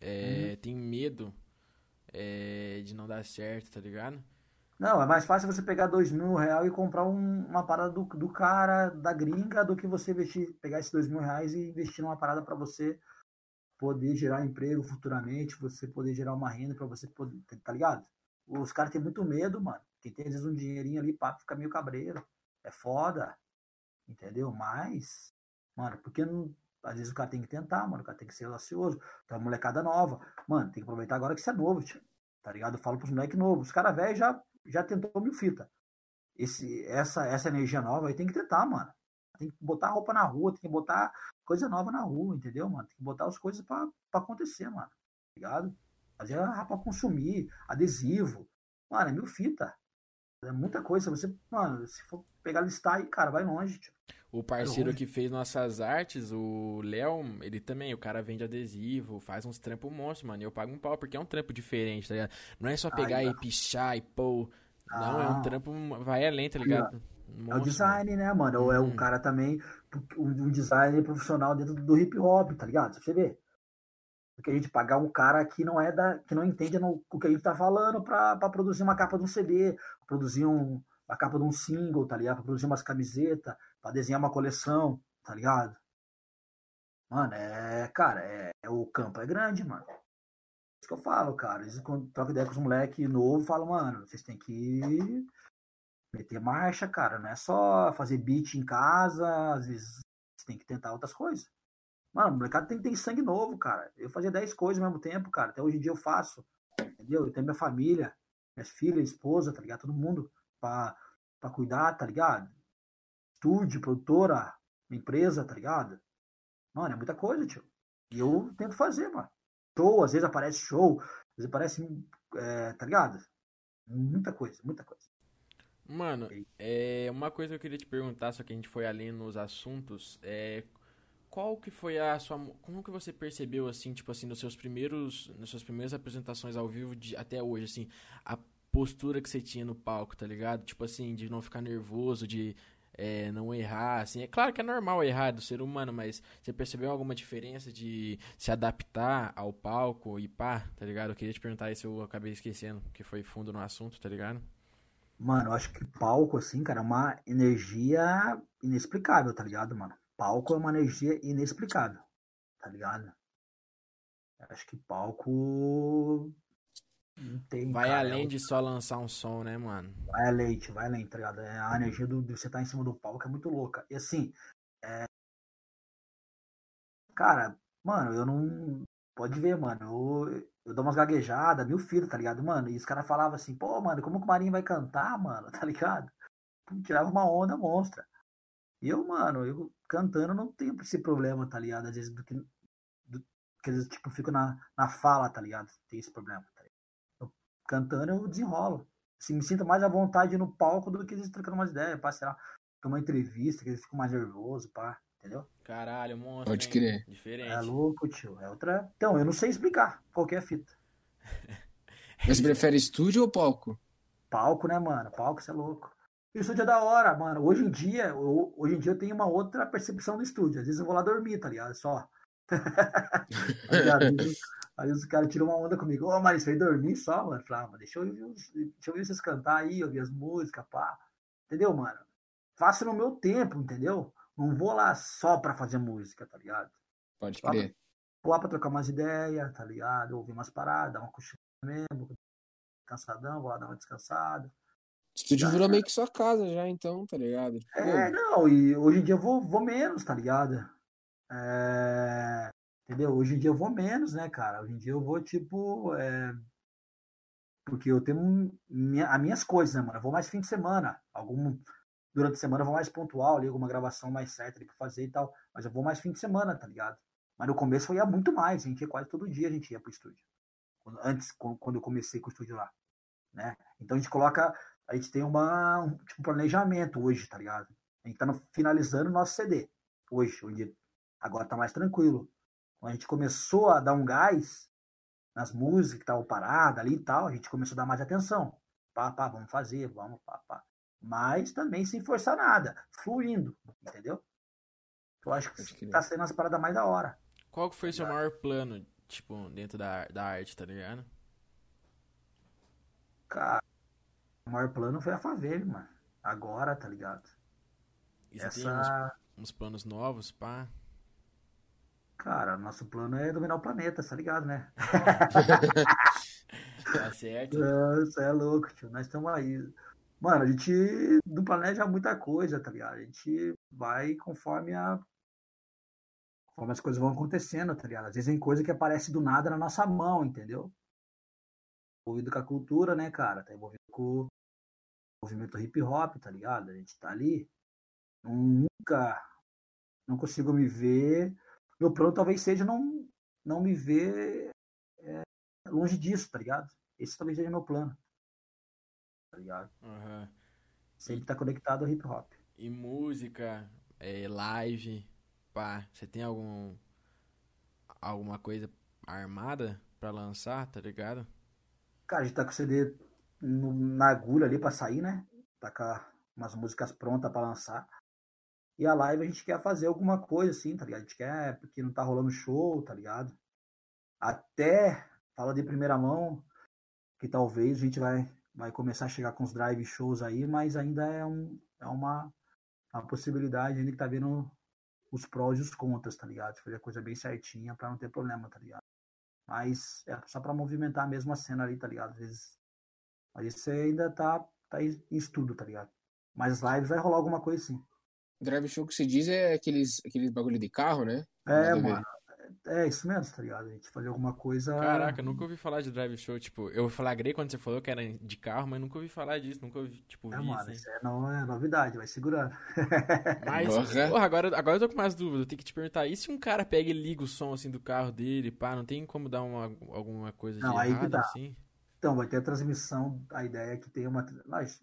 É, hum. Tem medo é, de não dar certo, tá ligado? Não, é mais fácil você pegar dois mil reais e comprar um, uma parada do, do cara da gringa do que você investir, pegar esses dois mil reais e investir numa parada para você poder gerar emprego futuramente, você poder gerar uma renda para você poder, tá ligado? Os caras têm muito medo, mano. Quem tem às vezes um dinheirinho ali, papo, fica meio cabreiro. É foda. Entendeu? Mas, mano, porque não, às vezes o cara tem que tentar, mano. O cara tem que ser audacioso. Tem uma molecada nova. Mano, tem que aproveitar agora que você é novo. Tá ligado? Eu falo pros moleques novos. Os caras velhos já, já tentou mil fita. Esse, essa, essa energia nova aí tem que tentar, mano. Tem que botar roupa na rua, tem que botar coisa nova na rua, entendeu, mano? Tem que botar as coisas pra acontecer, mano. Tá ligado? Fazer pra consumir, adesivo. Mano, é mil fita. É muita coisa. Você, mano, se for pegar listar aí, cara, vai longe, tio. O parceiro que fez nossas artes, o Léo, ele também, o cara vende adesivo, faz uns trampos monstros, mano. E eu pago um pau, porque é um trampo diferente, tá ligado? Não é só pegar Ai, e pichar e pôr. Não, é um ah. trampo, vai além, tá ligado? Monstro, é o design, mano. né, mano? Ou é um hum. cara também, um design profissional dentro do hip hop, tá ligado? Você vê. Porque a gente pagar um cara que não é da. que não entende no, o que a gente tá falando pra produzir uma capa de um CD, produzir um, a capa de um single, tá ligado? Pra produzir umas camisetas, pra desenhar uma coleção, tá ligado? Mano, é. Cara, é, é o campo é grande, mano. É isso que eu falo, cara. Vezes, quando troco ideia com os moleques novos, falo, mano, vocês têm que meter marcha, cara. Não é só fazer beat em casa, às vezes você tem que tentar outras coisas. Mano, o molecada tem que ter sangue novo, cara. Eu fazia 10 coisas ao mesmo tempo, cara. Até hoje em dia eu faço. Entendeu? Eu tenho minha família, minhas filhas, esposa, tá ligado? Todo mundo pra, pra cuidar, tá ligado? Estúdio, produtora, empresa, tá ligado? Mano, é muita coisa, tio. E eu tento fazer, mano. Show, às vezes aparece show, às vezes aparece, é, tá ligado? Muita coisa, muita coisa. Mano, é uma coisa que eu queria te perguntar, só que a gente foi além nos assuntos, é qual que foi a sua como que você percebeu assim, tipo assim, nos seus primeiros, nas suas primeiras apresentações ao vivo de, até hoje assim, a postura que você tinha no palco, tá ligado? Tipo assim, de não ficar nervoso, de é, não errar, assim. É claro que é normal errar do ser humano, mas você percebeu alguma diferença de se adaptar ao palco e pá, tá ligado? Eu queria te perguntar isso, eu acabei esquecendo, que foi fundo no assunto, tá ligado? Mano, eu acho que palco, assim, cara, é uma energia inexplicável, tá ligado, mano? Palco é uma energia inexplicável, tá ligado? Acho que palco tem, vai cara, além é de só lançar um som, né, mano? Vai além, vai além, tá ligado? É, a energia do, de você estar tá em cima do palco é muito louca. E assim, é... cara, mano, eu não. Pode ver, mano. Eu, eu dou umas gaguejadas, mil filhos, tá ligado, mano? E os caras falavam assim, pô, mano, como que o Marinho vai cantar, mano? [laughs] Tá ligado? Tirava uma onda monstra. E eu, mano, eu cantando não tenho esse problema, tá ligado? Às vezes do que. Do, que às vezes, tipo, fico na, na fala, tá ligado? Tem esse problema cantando, eu desenrolo. Assim, me sinto mais à vontade no palco do que eles trocando umas ideias, pá, sei lá, uma entrevista, que eles ficam mais nervosos, pá, entendeu? Caralho, monstro. Pode crer. Diferente. É louco, tio. É outra. Então, eu não sei explicar qualquer fita. Mas você prefere estúdio ou palco? Palco, né, mano? Palco, você é louco. O estúdio é da hora, mano. Hoje em dia, eu, hoje em dia eu tenho uma outra percepção do estúdio. Às vezes eu vou lá dormir, tá ligado? Só. [laughs] Aí os caras tiram uma onda comigo. Ô, oh, mas você dormir só, mano? Falei, ah, mano, deixa eu, deixa eu ver vocês cantar aí, ouvir as músicas, pá. Entendeu, mano? Faço no meu tempo, entendeu? Não vou lá só pra fazer música, tá ligado? Pode crer. Vou lá pra trocar umas ideias, tá ligado? Ouvir umas paradas, dar uma cochila mesmo, cansadão, vou lá dar uma descansada. Estúdio virou meio que sua casa já, então, tá ligado? Tipo, é, não, e hoje em dia eu vou, vou menos, tá ligado? É... Entendeu? Hoje em dia eu vou menos, né, cara? Hoje em dia eu vou, tipo. É... Porque eu tenho minha, as minhas coisas, né, mano? Eu vou mais fim de semana. Algum... Durante a semana eu vou mais pontual ali, alguma gravação mais certa ali pra fazer e tal. Mas eu vou mais fim de semana, tá ligado? Mas no começo eu ia muito mais. A gente ia quase todo dia, a gente ia pro estúdio. Antes, quando eu comecei com o estúdio lá. Né? Então a gente coloca. A gente tem uma, um tipo, planejamento hoje, tá ligado? A gente tá no, finalizando o nosso CD. Hoje, hoje. Agora tá mais tranquilo Quando a gente começou a dar um gás nas músicas que estavam paradas ali e tal, a gente começou a dar mais atenção. Pá, pá, vamos fazer, vamos, pá, pá. Mas também sem forçar nada, fluindo, entendeu? Eu acho que tá sendo as paradas mais da hora. Qual que foi o seu maior plano, tipo, dentro da, da arte, tá ligado? Cara, o maior plano foi a favela, mano. Agora, tá ligado? E Essa... uns, uns planos novos, pá? Cara, nosso plano é dominar o planeta, tá ligado, né? [laughs] tá certo. Você é louco, tio. Nós estamos aí. Mano, a gente não planeja muita coisa, tá ligado? A gente vai conforme a. Conforme as coisas vão acontecendo, tá ligado? Às vezes tem coisa que aparece do nada na nossa mão, entendeu? Envolvido com a cultura, né, cara? Tá envolvido com movimento hip hop, tá ligado? A gente tá ali. Nunca. Não consigo me ver meu plano talvez seja não, não me ver é, longe disso, tá ligado? Esse talvez seja meu plano. Tá ligado? Uhum. Sempre tá conectado ao hip hop. E música, é, live, pá, você tem algum alguma coisa armada para lançar, tá ligado? Cara, a gente tá com o CD no, na agulha ali para sair, né? Tá com umas músicas prontas para lançar. E a live a gente quer fazer alguma coisa assim, tá ligado? A gente quer, porque não tá rolando show, tá ligado? Até, fala de primeira mão, que talvez a gente vai, vai começar a chegar com os drive shows aí, mas ainda é, um, é uma, uma possibilidade, ainda que tá vendo os prós e os contras, tá ligado? Fazer a coisa bem certinha para não ter problema, tá ligado? Mas é só para movimentar a mesma cena ali, tá ligado? Às vezes. Mas isso ainda tá, tá em estudo, tá ligado? Mas lives vai rolar alguma coisa sim. Drive show que se diz é aqueles, aqueles bagulho de carro, né? É, mano. É isso mesmo, tá ligado? A gente fazer alguma coisa. Caraca, nunca ouvi falar de drive show. Tipo, eu flagrei quando você falou que era de carro, mas nunca ouvi falar disso. Nunca ouvi, tipo, é, vi mano, assim. isso é, não, é novidade, vai segurando. [laughs] Mas, porra, agora, agora eu tô com mais dúvidas. Eu tenho que te perguntar: e se um cara pega e liga o som assim do carro dele, pá, não tem como dar uma, alguma coisa não, de aí errado que tá. assim? Então, vai ter a transmissão, a ideia é que tem uma.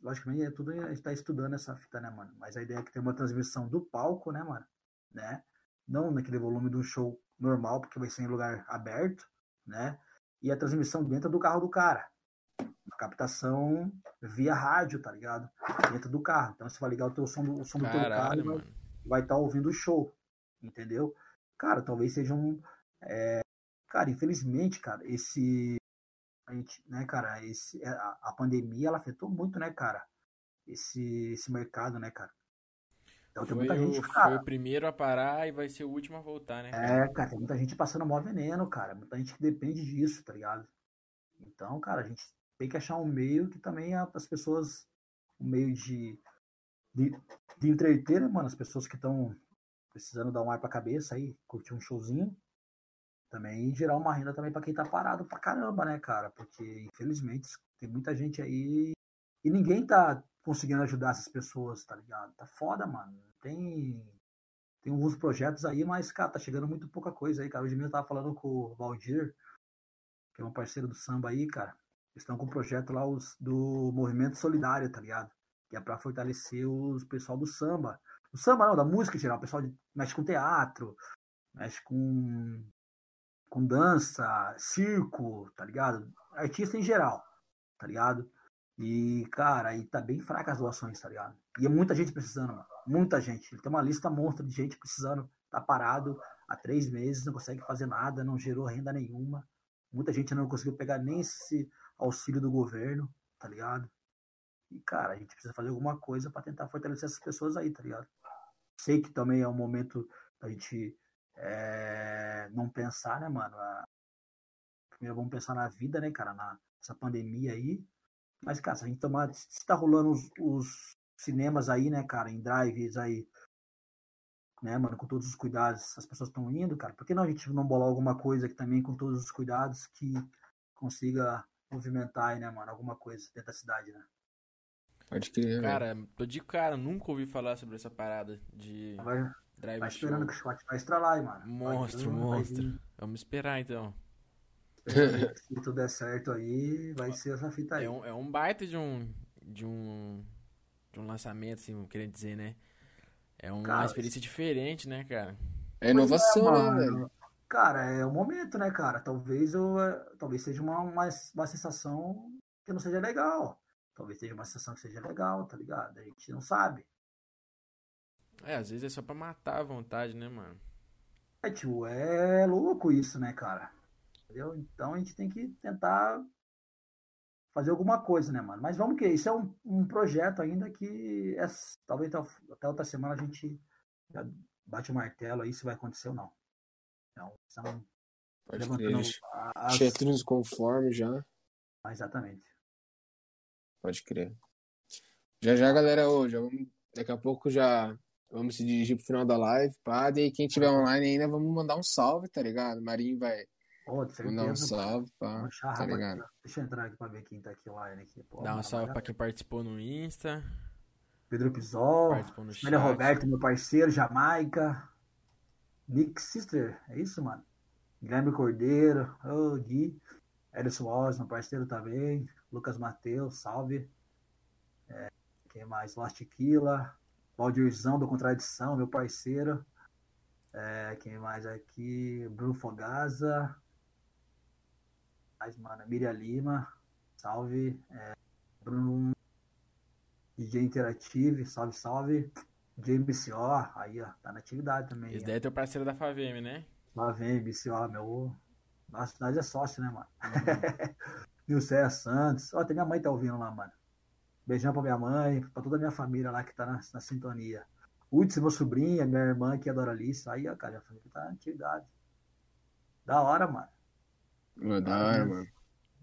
Logicamente, é tudo a gente tá estudando essa fita, né, mano? Mas a ideia é que tem uma transmissão do palco, né, mano? Né? Não naquele volume do show normal, porque vai ser em lugar aberto, né? E a transmissão dentro do carro do cara. A captação via rádio, tá ligado? Dentro do carro. Então você vai ligar o teu som do, o som do teu carro e vai estar tá ouvindo o show. Entendeu? Cara, talvez seja um. É... Cara, infelizmente, cara, esse a gente, né, cara, esse, é, a, a pandemia ela afetou muito, né, cara, esse, esse mercado, né, cara. Então tem muita gente, cara. Foi o primeiro a parar e vai ser o último a voltar, né? Cara? É, cara, tem muita gente passando maior veneno, cara. Muita gente que depende disso, tá ligado? Então, cara, a gente tem que achar um meio que também as pessoas, um meio de, de, de entreter, né, mano? As pessoas que estão precisando dar um ar pra cabeça aí, curtir um showzinho, também gerar uma renda também para quem tá parado pra caramba, né, cara? Porque infelizmente tem muita gente aí e ninguém tá conseguindo ajudar essas pessoas, tá ligado? Tá foda, mano. Tem tem alguns projetos aí, mas cara, tá chegando muito pouca coisa aí, cara. Hoje mesmo eu tava falando com o Valdir, que é um parceiro do samba aí, cara. Eles estão com um projeto lá os, do movimento solidário, tá ligado? Que é para fortalecer os pessoal do samba. O samba não, da música em geral, o pessoal de, mexe com teatro, mexe com com dança, circo, tá ligado? Artista em geral, tá ligado? E, cara, aí tá bem fraca as doações, tá ligado? E é muita gente precisando, mano. Muita gente. Ele tem uma lista monstra de gente precisando, tá parado há três meses, não consegue fazer nada, não gerou renda nenhuma. Muita gente não conseguiu pegar nem esse auxílio do governo, tá ligado? E, cara, a gente precisa fazer alguma coisa para tentar fortalecer essas pessoas aí, tá ligado? Sei que também é um momento da gente é, não pensar, né, mano? A, primeiro vamos pensar na vida, né, cara, na, nessa pandemia aí. Mas, cara, se a gente tomar. Se tá rolando os, os cinemas aí, né, cara, em drives aí, né, mano, com todos os cuidados, as pessoas estão indo, cara, por que não a gente não bolar alguma coisa aqui também com todos os cuidados que consiga movimentar aí, né, mano, alguma coisa dentro da cidade, né? Pode crer. Cara, tô de cara, nunca ouvi falar sobre essa parada de. Vai, Drive vai esperando que o shot vai estralar aí, mano. Monstro, vai, monstro. Vai Vamos esperar então. Se tudo der certo aí, vai ser essa fita aí. É um, é um baita de um, de um. De um lançamento, assim, querendo dizer, né? É uma cara, experiência diferente, né, cara? É inovação, é, né, velho? Cara, é o momento, né, cara? Talvez eu, é, talvez seja uma, uma, uma sensação que não seja legal. Talvez seja uma sensação que seja legal, tá ligado? A gente não sabe. É, às vezes é só pra matar a vontade, né, mano? É, tipo, é louco isso, né, cara? Entendeu? Então a gente tem que tentar fazer alguma coisa, né, mano? Mas vamos que isso é um, um projeto ainda que é, talvez até outra semana a gente bate o martelo aí se vai acontecer ou não. Então, são Pode crer. As... Conforme já. Ah, exatamente. Pode crer. Já já, galera, hoje, daqui a pouco já vamos se dirigir pro final da live, pá, e quem tiver online ainda, vamos mandar um salve, tá ligado? Marinho vai Oh, Mandar um salve, pá. tá ligado? Deixa eu entrar aqui pra ver quem tá aqui online. Aqui. Pô, Dá um salve pra quem participou no Insta. Pedro Pisol. Amélia Roberto, meu parceiro, Jamaica. Nick Sister, é isso, mano? Guilherme Cordeiro, oh, Gui. Edson Wallace, meu parceiro também. Lucas Mateus, salve. É, quem mais? Lastiquila. Valdirzão do Contradição, meu parceiro. É, quem mais aqui? Bruno Fogaza mais, mano. Miriam Lima, salve. É, Bruno DJ Interactive, salve, salve. James O, aí, ó, tá na atividade também. Esse daí é teu parceiro da Favm, né? Favm, BCO, meu. Nossa, nós é sócio, né, mano? Uhum. [laughs] Nilceia Santos. Ó, tem minha mãe tá ouvindo lá, mano. Beijão pra minha mãe, pra toda a minha família lá que tá na, na sintonia. Uds, meu sobrinho, minha irmã que adora Alice. Aí, ó, cara, a família tá na atividade. Da hora, mano. Mano, da hora, mano.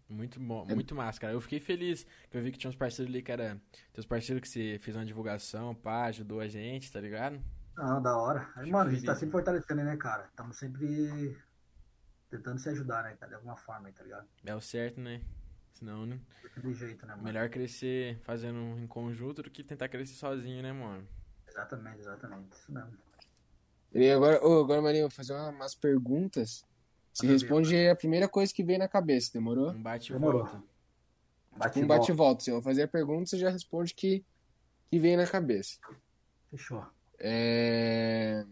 Muito bom, é... muito massa, cara. Eu fiquei feliz que eu vi que tinha uns parceiros ali que era. Teus parceiros que você fez uma divulgação, pá, ajudou a gente, tá ligado? Ah, da hora. Aí, mano, a gente tá sempre fortalecendo, né, cara? Estamos sempre tentando se ajudar, né, cara? De alguma forma, tá ligado? É o certo, né? Senão, né? Do jeito, né, mano? Melhor crescer fazendo em conjunto do que tentar crescer sozinho, né, mano? Exatamente, exatamente. Isso mesmo. E agora, oh, agora Marinho, vou fazer umas perguntas se responde a primeira coisa que vem na cabeça, demorou? Um bate e volta. Bate um bate e volta. Se eu fazer a pergunta, você já responde que, que vem na cabeça. Fechou. É...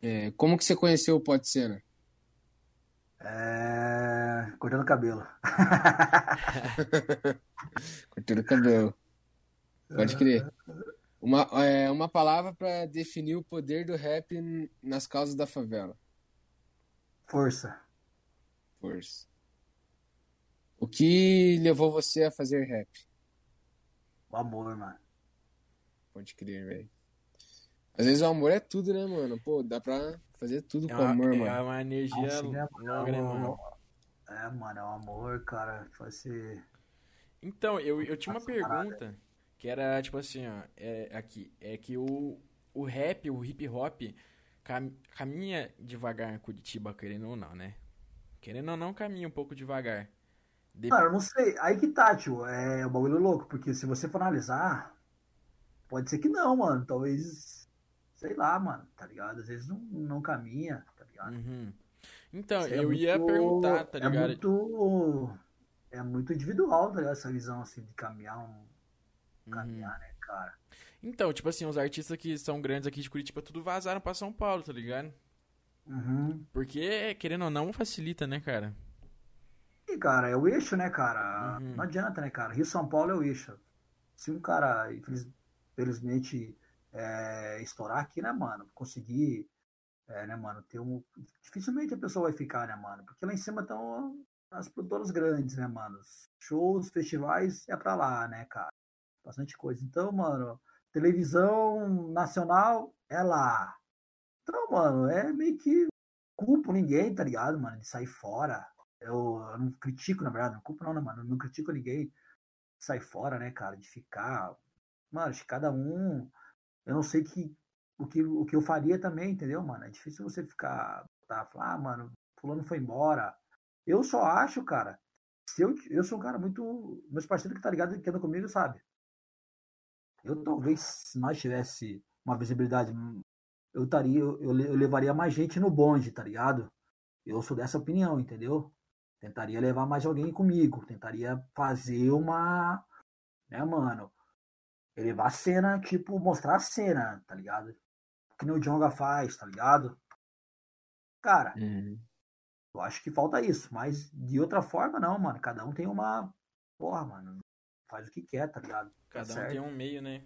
É... Como que você conheceu o Pote Cena? É... Cortando cabelo. [laughs] Cortando cabelo. Pode crer. Uma, é, uma palavra para definir o poder do rap nas causas da favela. Força. Força. O que levou você a fazer rap? O amor, mano. Pode crer, velho. Às vezes o amor é tudo, né, mano? Pô, dá pra fazer tudo é com uma, amor, é mano. É uma energia longa, né, mano? É, mano, é o amor, cara. Assim. Então, eu, eu tinha uma pergunta que era, tipo assim, ó. É, aqui. É que o, o rap, o hip hop cam caminha devagar em Curitiba, querendo ou não, né? Querendo ou não, caminha um pouco devagar. De... Cara, eu não sei. Aí que tá, tio. É um bagulho louco, porque se você for analisar, pode ser que não, mano. Talvez, sei lá, mano, tá ligado? Às vezes não, não caminha, tá ligado? Uhum. Então, Isso é eu é ia muito, perguntar, tá ligado? É muito, é muito individual, tá ligado? Essa visão, assim, de caminhar um... Uhum. Caminhar, né, cara? Então, tipo assim, os artistas que são grandes aqui de Curitiba tudo vazaram pra São Paulo, tá ligado? Uhum. Porque, querendo ou não, facilita, né, cara? E, cara, é o eixo, né, cara? Uhum. Não adianta, né, cara? Rio São Paulo é o eixo. Se um cara, infelizmente, é, estourar aqui, né, mano? Conseguir, é, né, mano, ter um. Dificilmente a pessoa vai ficar, né, mano? Porque lá em cima estão as produtoras grandes, né, mano? Shows, festivais é pra lá, né, cara? Bastante coisa. Então, mano, televisão nacional é lá. Então, mano, é meio que culpo ninguém, tá ligado, mano, de sair fora. Eu, eu não critico, na verdade, não culpo não, né, mano? Eu não critico ninguém de sair fora, né, cara, de ficar. Mano, acho que cada um. Eu não sei que, o, que, o que eu faria também, entendeu, mano? É difícil você ficar. Tá, falar, ah, mano, fulano foi embora. Eu só acho, cara. Se eu, eu sou um cara muito. Meus parceiros que tá ligado, que andam comigo, sabe? Eu talvez, se nós tivesse uma visibilidade, eu estaria, eu, eu levaria mais gente no bonde, tá ligado? Eu sou dessa opinião, entendeu? Tentaria levar mais alguém comigo, tentaria fazer uma, né, mano? Elevar a cena, tipo, mostrar a cena, tá ligado? Que nem o Jonga faz, tá ligado? Cara, Uhum. eu acho que falta isso. Mas de outra forma, não, mano. Cada um tem uma. Porra, mano. Faz o que quer, tá ligado? Tá Cada um certo. tem um meio, né?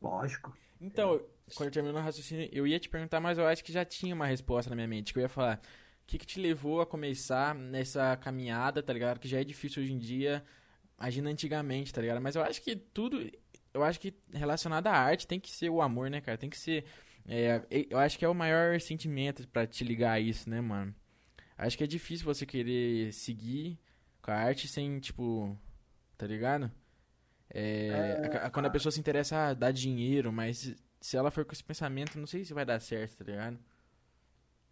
Lógico. Então, quando eu terminou o raciocínio, eu ia te perguntar, mas eu acho que já tinha uma resposta na minha mente. Que eu ia falar, o que, que te levou a começar nessa caminhada, tá ligado? Que já é difícil hoje em dia, imagina antigamente, tá ligado? Mas eu acho que tudo, eu acho que relacionado à arte tem que ser o amor, né, cara? Tem que ser, é, eu acho que é o maior sentimento pra te ligar a isso, né, mano? Acho que é difícil você querer seguir com a arte sem, tipo, tá ligado? É, a- a- quando a pessoa se interessa, ah, dá dinheiro, mas se ela for com esse pensamento, não sei se vai dar certo, tá ligado?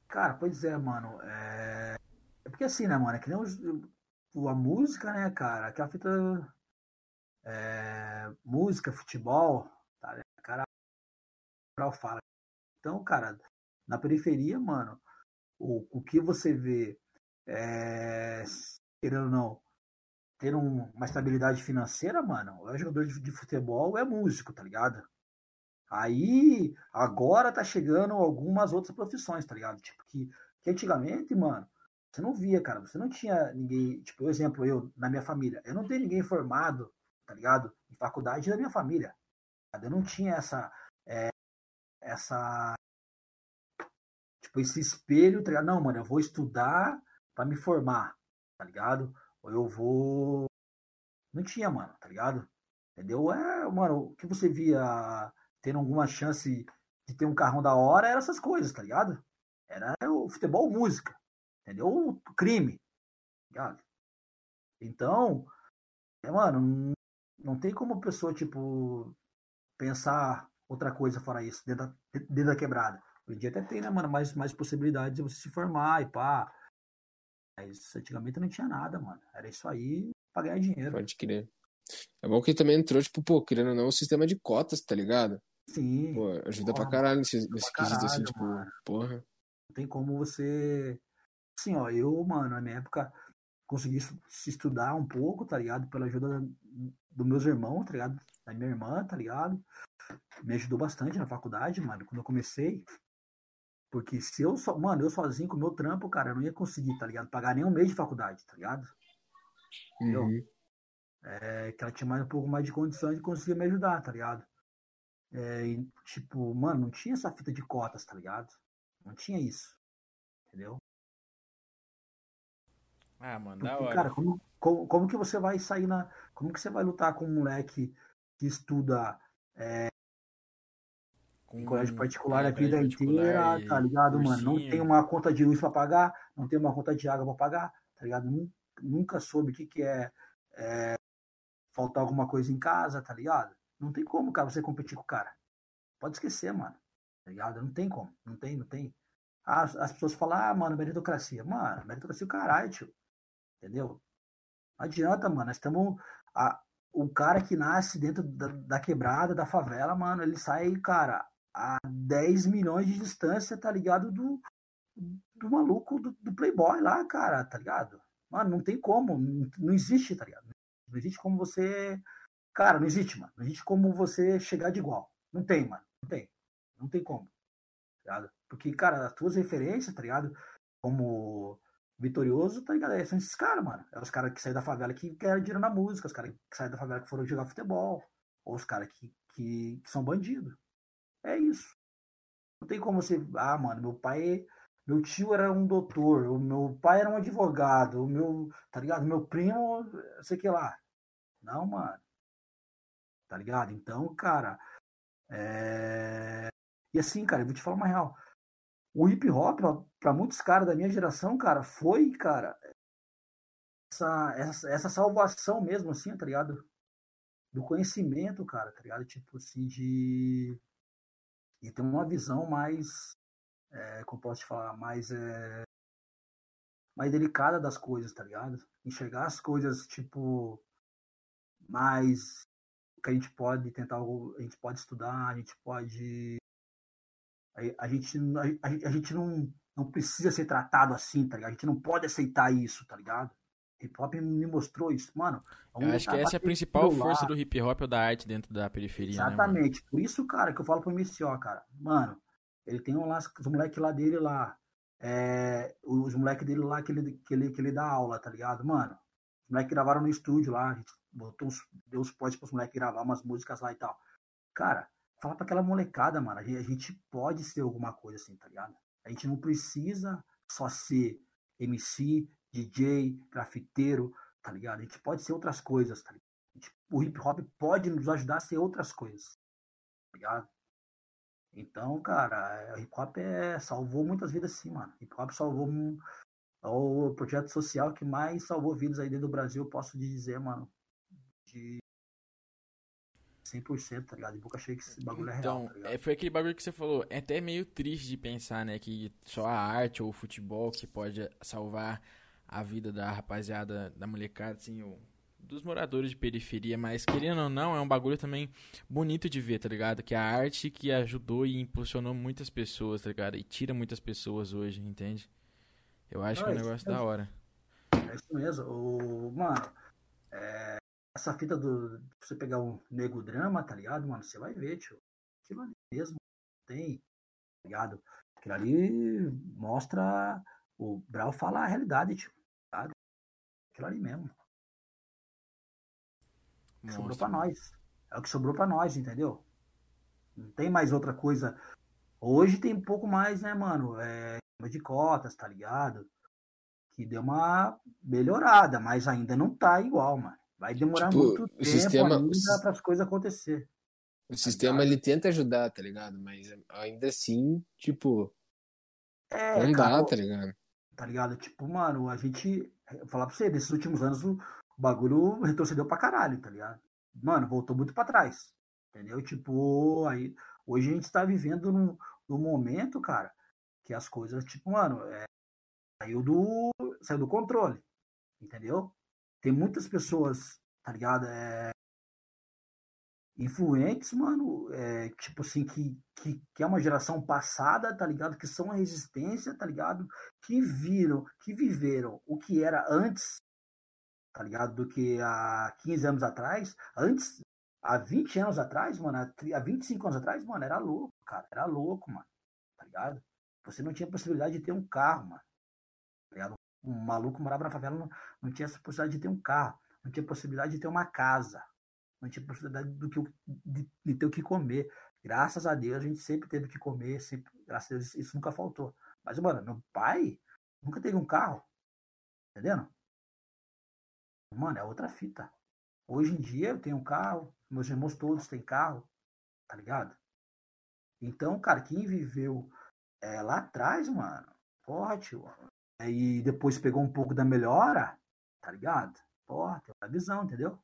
Cara, pois é, mano. É, é porque assim, né, mano? É que nem a música, né, cara? Aquela fita. É, Música, futebol, tá? O cara fala. Então, cara, na periferia, mano, o, o que você vê, é, querendo ou não, ter um- uma estabilidade financeira, mano, é jogador de, de futebol, é músico, tá ligado? Aí, agora tá chegando algumas outras profissões, tá ligado? Tipo, que, que antigamente, mano, você não via, cara, você não tinha ninguém, tipo, exemplo, eu, na minha família, eu não tenho ninguém formado, tá ligado? Em faculdade da minha família. tá? Eu não tinha essa, é, essa, tipo, esse espelho, tá ligado? Não, mano, eu vou estudar pra me formar, tá ligado? Ou eu vou... Não tinha, mano, tá ligado? Entendeu? É, mano, o que você via tendo alguma chance de ter um carrão da hora era essas coisas, tá ligado? Era o futebol música, entendeu? O crime, tá ligado? Então, é, mano, não, tem como a pessoa, tipo, pensar outra coisa fora isso, dentro da, dentro da quebrada. Hoje em dia até tem, né, mano, mais, mais possibilidades de você se formar e pá. Mas antigamente não tinha nada, mano. Era isso aí pra ganhar dinheiro. Pode crer. É bom que também entrou, tipo, pô, querendo ou não, o sistema de cotas, tá ligado? Sim. Pô, ajuda pra Porra, caralho nesse, pra nesse quesito, assim, caralho, tipo, mano. porra. Não tem como você. Assim, ó, eu, mano, na minha época, consegui se estudar um pouco, tá ligado? Pela ajuda da- dos meus irmãos, tá ligado? Da minha irmã, tá ligado? Me ajudou bastante na faculdade, mano, quando eu comecei. Porque se eu só. Mano, eu sozinho com o meu trampo, cara, eu não ia conseguir, tá ligado? Pagar nem um mês de faculdade, tá ligado? Entendeu? Uhum. É, que ela tinha mais um pouco mais de condições de conseguir me ajudar, tá ligado? É, e, tipo, mano, não tinha essa fita de cotas, tá ligado? Não tinha isso. Entendeu? Ah, mano, da Porque, hora. cara, como, como, como que você vai sair na. Como que você vai lutar com um moleque que estuda Com- em colégio particular é, a vida colégio particular inteira, e tá ligado, mano? Não tem uma conta de luz pra pagar, não tem uma conta de água pra pagar, tá ligado? Nun- Nunca soube o que, que é, é faltar alguma coisa em casa, tá ligado? Não tem como, cara, você competir com o cara. Pode esquecer, mano. Tá ligado? Não tem como. Não tem, não tem. As, as pessoas falam, ah, mano, meritocracia. Mano, meritocracia é o caralho, tio. Entendeu? Não adianta, mano. Nós estamos. A- O cara que nasce dentro da, da quebrada, da favela, mano, ele sai, cara, a 10 milhões de distância, tá ligado? Do, do maluco do, do Playboy lá, cara, tá ligado? Mano, não tem como. Não, não existe, tá ligado? Não existe como você. Cara, não existe, mano. Não existe como você chegar de igual. Não tem, mano. Não tem. Não tem como. Tá ligado? Porque, cara, as tuas referências, tá ligado? Como vitorioso, tá ligado? É, São esses caras, mano. É os caras que saem da favela que querem dinheiro na música, os caras que saem da favela que foram jogar futebol, ou os caras que, que, que são bandidos. É isso. Não tem como você. Ah, mano, meu pai. Meu tio era um doutor, o meu pai era um advogado, o meu. Tá ligado? Meu primo, sei que lá. Não, mano. Tá ligado? Então, cara. É... E assim, cara, eu vou te falar uma real. O hip hop, pra muitos caras da minha geração, cara, foi, cara, essa, essa, essa salvação mesmo, assim, tá ligado? Do conhecimento, cara, tá ligado? Tipo assim, de. E ter uma visão mais. É, como posso te falar? Mais. É, mais delicada das coisas, tá ligado? Enxergar as coisas, tipo. Mais. Que a gente pode tentar. A gente pode estudar, a gente pode a, a gente, a, a gente não, não precisa ser tratado assim, tá ligado? A gente não pode aceitar isso, tá ligado? Hip hop me mostrou isso, mano. Eu acho que essa é a principal força do hip hop ou da arte dentro da periferia, Exatamente. Né, Por isso, cara, que eu falo pro MCO, cara. Mano, ele tem um lá, os moleque lá dele lá, é, os moleques dele lá que ele, que, ele, que ele dá aula, tá ligado? Mano, os moleques gravaram no estúdio lá, a gente botou uns, deu uns potes pros moleques gravar umas músicas lá e tal. Cara, fala pra aquela molecada, mano, a gente pode ser alguma coisa assim, tá ligado? A gente não precisa só ser MC, DJ, grafiteiro, tá ligado? A gente pode ser outras coisas, tá ligado? O hip hop pode nos ajudar a ser outras coisas, tá ligado? Então, cara, o hip hop é, salvou muitas vidas sim, mano. Hip hop salvou um, é o projeto social que mais salvou vidas aí dentro do Brasil, posso dizer, mano. De 100%, tá ligado? De boca cheia que esse bagulho é então, real, tá é, foi aquele bagulho que você falou. É até meio triste de pensar, né? Que só a arte ou o futebol que pode salvar a vida da rapaziada, da molecada, assim, dos moradores de periferia. Mas, querendo ou não, é um bagulho também bonito de ver, tá ligado? Que a arte que ajudou e impulsionou muitas pessoas, tá ligado? E tira muitas pessoas hoje, entende? Eu acho que é um negócio da hora. É isso mesmo. O, mano, é, essa fita do. Você pegar um nego drama, tá ligado, mano? Você vai ver, tio. Aquilo ali mesmo tem, tá ligado? Aquilo ali mostra. O Brau fala a realidade, tio. Tá? Aquilo ali mesmo. Mostra. Sobrou pra nós. É o que sobrou pra nós, entendeu? Não tem mais outra coisa. Hoje tem um pouco mais, né, mano? É, de cotas, tá ligado? Que deu uma melhorada, mas ainda não tá igual, mano. Vai demorar tipo, muito tempo sistema, ainda para as coisas acontecer. O sistema ele tenta ajudar, tá ligado? Mas ainda assim, tipo. É, não cara, dá, tá ligado? Tá ligado? Tipo, mano, a gente. Falar pra você, nesses últimos anos o bagulho retrocedeu pra caralho, tá ligado? Mano, voltou muito pra trás. Entendeu? Tipo, aí. Hoje a gente tá vivendo num, num momento, cara, que as coisas, tipo, mano, é, saiu do. saiu do controle. Entendeu? Tem muitas pessoas, tá ligado? É, influentes, mano, é, tipo assim, que, que, que é uma geração passada, tá ligado? Que são a resistência, tá ligado? Que viram, que viveram o que era antes, tá ligado? Do que há 15 anos atrás. Antes, há 20 anos atrás, mano, há 25 anos atrás, mano, era louco, cara. Era louco, mano, tá ligado? Você não tinha possibilidade de ter um carro, mano. Um maluco morava na favela, não, não tinha essa possibilidade de ter um carro, não tinha possibilidade de ter uma casa, não tinha possibilidade do que, de, de ter o que comer. Graças a Deus a gente sempre teve o que comer, sempre, graças a Deus isso nunca faltou. Mas, mano, meu pai nunca teve um carro, entendendo? Mano, é outra fita. Hoje em dia eu tenho um carro, meus irmãos todos têm carro, tá ligado? Então, cara, quem viveu é, lá atrás, mano, porra, tio, e depois pegou um pouco da melhora, tá ligado? Porra, tem uma visão, entendeu?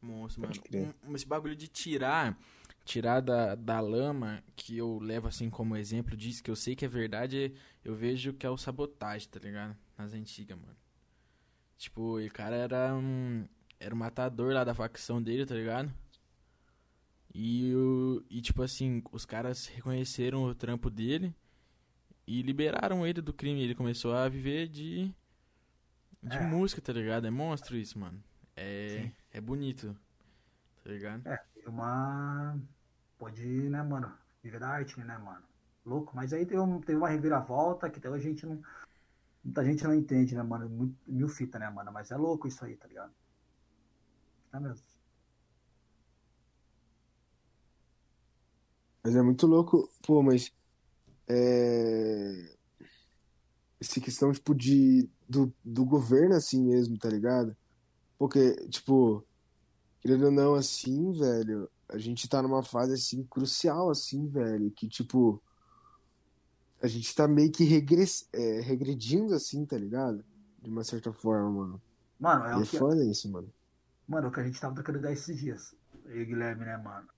Monstro, mano. Um, esse bagulho de tirar, tirar da, da lama, que eu levo assim como exemplo disso, que eu sei que é verdade, eu vejo que é o sabotagem, tá ligado? Nas antigas, mano. Tipo, o cara era um. Era um matador lá da facção dele, tá ligado? E, e tipo assim, os caras reconheceram o trampo dele e liberaram ele do crime. Ele começou a viver de. De é. música, tá ligado? É monstro isso, mano. É, é bonito. Tá ligado? É, uma. Pode, né, mano? Viver da arte, né, mano? Louco. Mas aí teve, um, teve uma reviravolta que até a gente não. Muita gente não entende, né, mano? Muito, mil fita, né, mano? Mas é louco isso aí, tá ligado? É mesmo. Mas é muito louco. Pô, mas é... essa questão, tipo, de, do, do governo, assim mesmo, tá ligado? Porque, tipo, querendo ou não, assim, velho, a gente tá numa fase, assim, crucial, assim, velho, que, tipo, a gente tá meio que regress... é, regredindo, assim, tá ligado? De uma certa forma, mano. Mano, é, e o é que... foda isso, mano. Mano, é o que a gente tava trocando ideia esses dias. E Guilherme, né, mano?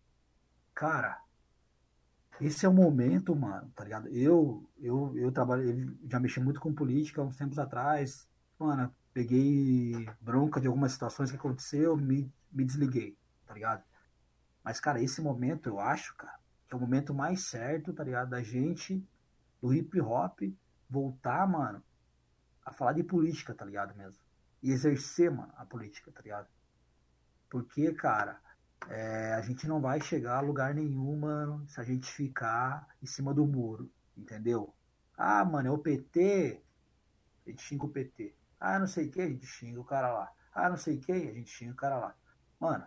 Cara, esse é o momento, mano, tá ligado? Eu, eu, eu trabalho, já mexi muito com política uns tempos atrás. Mano, peguei bronca de algumas situações que aconteceu, me, me desliguei, tá ligado? Mas, cara, esse momento eu acho, cara, que é o momento mais certo, tá ligado? Da gente, do hip hop, voltar, mano, a falar de política, tá ligado mesmo? E exercer, mano, a política, tá ligado? Porque, cara, é, a gente não vai chegar a lugar nenhum, mano, se a gente ficar em cima do muro, entendeu? Ah, mano, é o PT, a gente xinga o PT. Ah, não sei o que, a gente xinga o cara lá. Ah, não sei o que, a gente xinga o cara lá. Mano,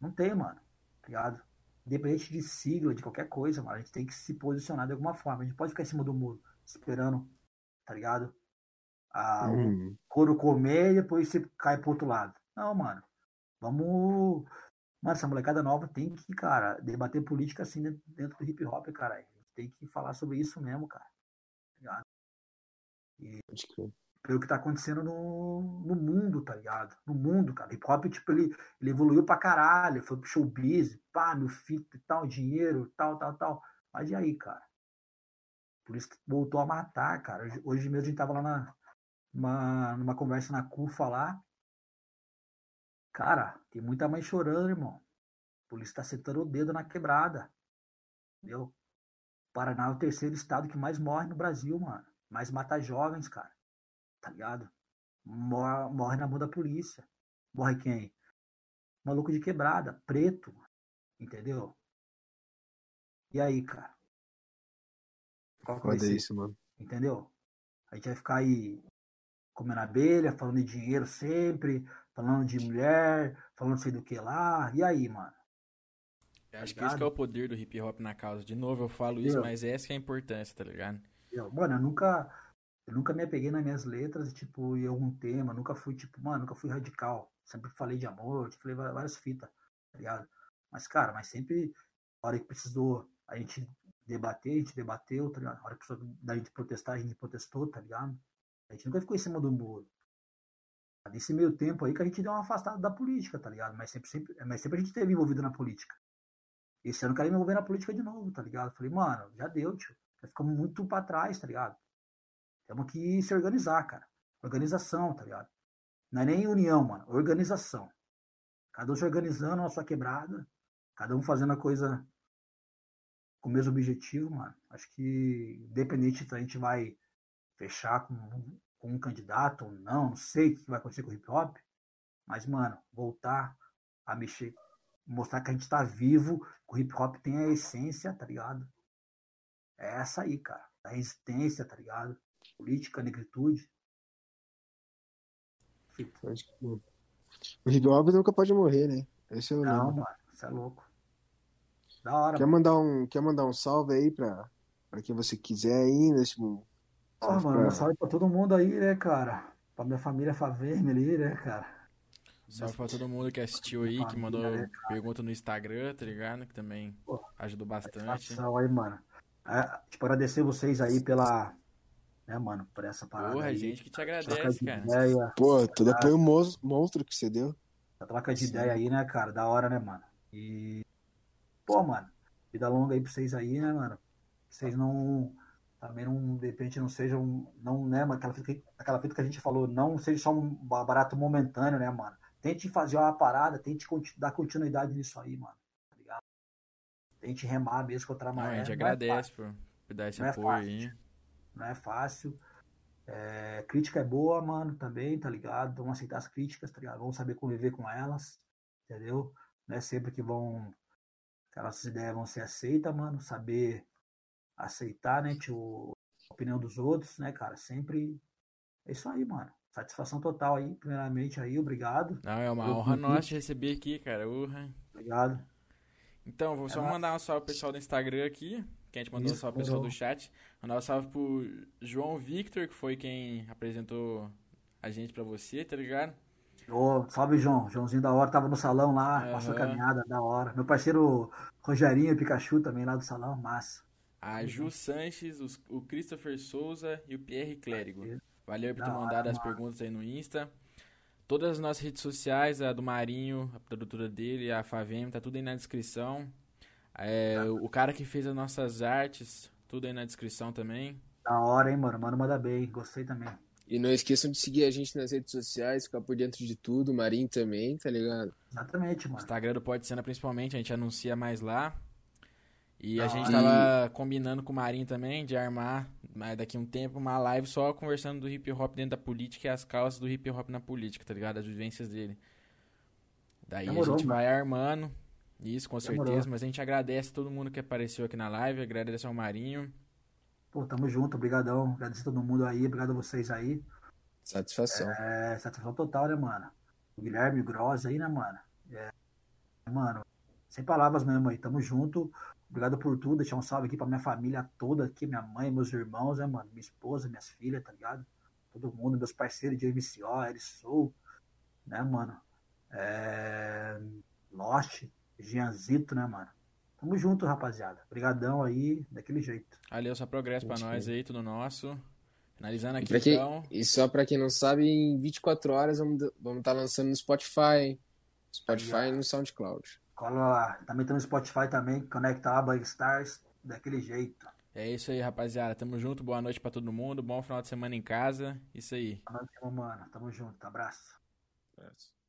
não tem, mano. Tá ligado? Independente de sigla, de qualquer coisa, mano, a gente tem que se posicionar de alguma forma. A gente pode ficar em cima do muro, esperando, tá ligado? Ah, Hum. O couro comer e depois você cai pro outro lado. Não, mano. Vamos. Mano, essa molecada nova tem que, cara, debater política assim dentro- dentro do hip hop, cara. Tem que falar sobre isso mesmo, cara. Tá crer. pelo que tá acontecendo no, no mundo, tá ligado? No mundo, cara. Hip hop, tipo, ele, ele evoluiu pra caralho, foi pro showbiz, pá, meu filho e tal, dinheiro, tal, tal, tal. Mas e aí, cara? Por isso que voltou a matar, cara. Hoje, hoje mesmo a gente tava lá na, numa, numa conversa na CUFA lá. Cara, tem muita mãe chorando, irmão. A polícia tá sentando o dedo na quebrada. Entendeu? Paraná é o terceiro estado que mais morre no Brasil, mano. Mais mata jovens, cara tá ligado? Morre, morre na mão da polícia. Morre quem? Maluco de quebrada, preto, entendeu? E aí, cara? Qual que Foda isso, mano. Entendeu? A gente vai ficar aí comendo abelha, falando de dinheiro sempre, falando de mulher, falando sei do que lá. E aí, mano? Eu acho que esse que é o poder do hip hop na causa. De novo, eu falo isso, Entendeu? mas essa que é a importância, tá ligado? Eu, mano, eu nunca, eu nunca me apeguei nas minhas letras, tipo, em algum tema, nunca fui, tipo, mano, nunca fui radical. Sempre falei de amor, tipo, falei várias fitas, tá ligado? Mas, cara, mas sempre, a hora que precisou a gente debater, a gente debateu, tá ligado? A hora que precisou da gente protestar, a gente protestou, tá ligado? A gente nunca ficou em cima do muro. Nesse meio tempo aí que a gente deu uma afastada da política, tá ligado? Mas sempre, sempre, mas sempre a gente esteve envolvido na política. Esse ano eu quero me envolver na política de novo, tá ligado? Falei, mano, já deu, tio. Já ficamos muito pra trás, tá ligado? Temos que se organizar, cara. Organização, tá ligado? Não é nem união, mano. Organização. Cada um se organizando na sua quebrada. Cada um fazendo a coisa com o mesmo objetivo, mano. Acho que, independente a gente vai fechar com, com um candidato ou não, não sei o que vai acontecer com o hip hop. Mas, mano, voltar a mexer, mostrar que a gente tá vivo, que o hip hop tem a essência, tá ligado? É essa aí, cara. A resistência, tá ligado? Política, negritude. Fita. O hip hop nunca pode morrer, né? Esse é o Não, lema. mano, você é louco. Da hora, Quer mano. mandar um, quer mandar um salve aí pra, pra quem você quiser aí nesse momento? Porra, Salve mano, pra- um salve pra todo mundo aí, né, cara? Pra minha família Faveme ali, né, cara? Salve pra todo mundo que assistiu aí, que mandou pergunta no Instagram, tá ligado? Que também Pô, ajudou bastante. Satisfação aí, mano. É, tipo, agradecer vocês aí pela. Né, mano, por essa parada. Porra, aí. gente que te agradece, de cara. ideia. Pô, todo apoio mos- monstro que você deu. A troca de Sim. ideia aí, né, cara? Da hora, né, mano? E. Pô, mano, vida longa aí pra vocês aí, né, mano? Vocês não. Também não, de repente, não sejam. Não, né, mano? Aquela fita, que, aquela fita que a gente falou, não seja só um barato momentâneo, né, mano? Tente fazer uma parada, tente dar continuidade nisso aí, mano. Tá ligado? Tente remar mesmo contra a Não, maré. a gente Não é agradece por, por dar esse Não é apoio fácil. aí. não é fácil. É, crítica é boa, mano, também, tá ligado? Vamos aceitar as críticas, tá ligado? Vamos saber conviver com elas, entendeu? Não é sempre que vão. que Aquelas ideias vão ser aceitas, mano. Saber aceitar, né, tio, a opinião dos outros, né, cara? Sempre. É isso aí, mano. Satisfação total aí, primeiramente aí, obrigado. Não, é uma Eu honra nossa te receber aqui, cara. Urra. Obrigado. Então, vou só nóis. mandar um salve pro pessoal do Instagram aqui, que a gente mandou um Isso, salve pro pessoal do chat. Mandar um salve pro João Victor, que foi quem apresentou a gente pra você, tá ligado? Ô, salve, João. Joãozinho da hora, tava no salão lá, passou a Aham. caminhada, da hora. Meu parceiro Rogerinho Pikachu também lá do salão, massa. A Ju Sanches, os- o Christopher Souza e o Pierre Clérigo. Valeu por ter mandado as perguntas aí no Insta. Todas as nossas redes sociais, a do Marinho, a produtora dele, a Favem, tá tudo aí na descrição. É, o cara que fez as nossas artes, tudo aí na descrição também. Da hora, hein, mano? Mano, manda bem. Gostei também. E não esqueçam de seguir a gente nas redes sociais, ficar por dentro de tudo, o Marinho também, tá ligado? Exatamente, mano. Instagram do Pode Cena principalmente, a gente anuncia mais lá. E a gente tava combinando com o Marinho também de armar, mas daqui a um tempo, uma live só conversando do hip hop dentro da política e as causas do hip hop na política, tá ligado? As vivências dele. Daí Demorou, a gente mano. vai armando, isso com Demorou. certeza, mas a gente agradece a todo mundo que apareceu aqui na live, agradece ao Marinho. Pô, tamo junto, obrigadão. Agradeço a todo mundo aí, obrigado a vocês aí. Satisfação. É, satisfação total, né, mano? O Guilherme o Gross aí, né, mano? É, mano, sem palavras mesmo aí, tamo junto. Obrigado por tudo. Deixar um salve aqui pra minha família toda aqui, minha mãe, meus irmãos, né, mano? Minha esposa, minhas filhas, tá ligado? Todo mundo, meus parceiros de MCO, Eris Soul, né, mano? É... Lost, Gianzito, né, mano? Tamo junto, rapaziada. Obrigadão aí, daquele jeito. Valeu, só progresso pra nós aí, tudo nosso. Finalizando E, aqui quem- então. e só pra quem não sabe, em 24 horas vamos estar lançando no Spotify. Spotify Aí, ó. e no SoundCloud. Cola lá. Também tem no Spotify também, conecta a aba Stars, daquele jeito. É isso aí, rapaziada. Tamo junto. Boa noite pra todo mundo. Bom final de semana em casa. Isso aí. Boa noite, mano. Tamo junto. Abraço. Yes.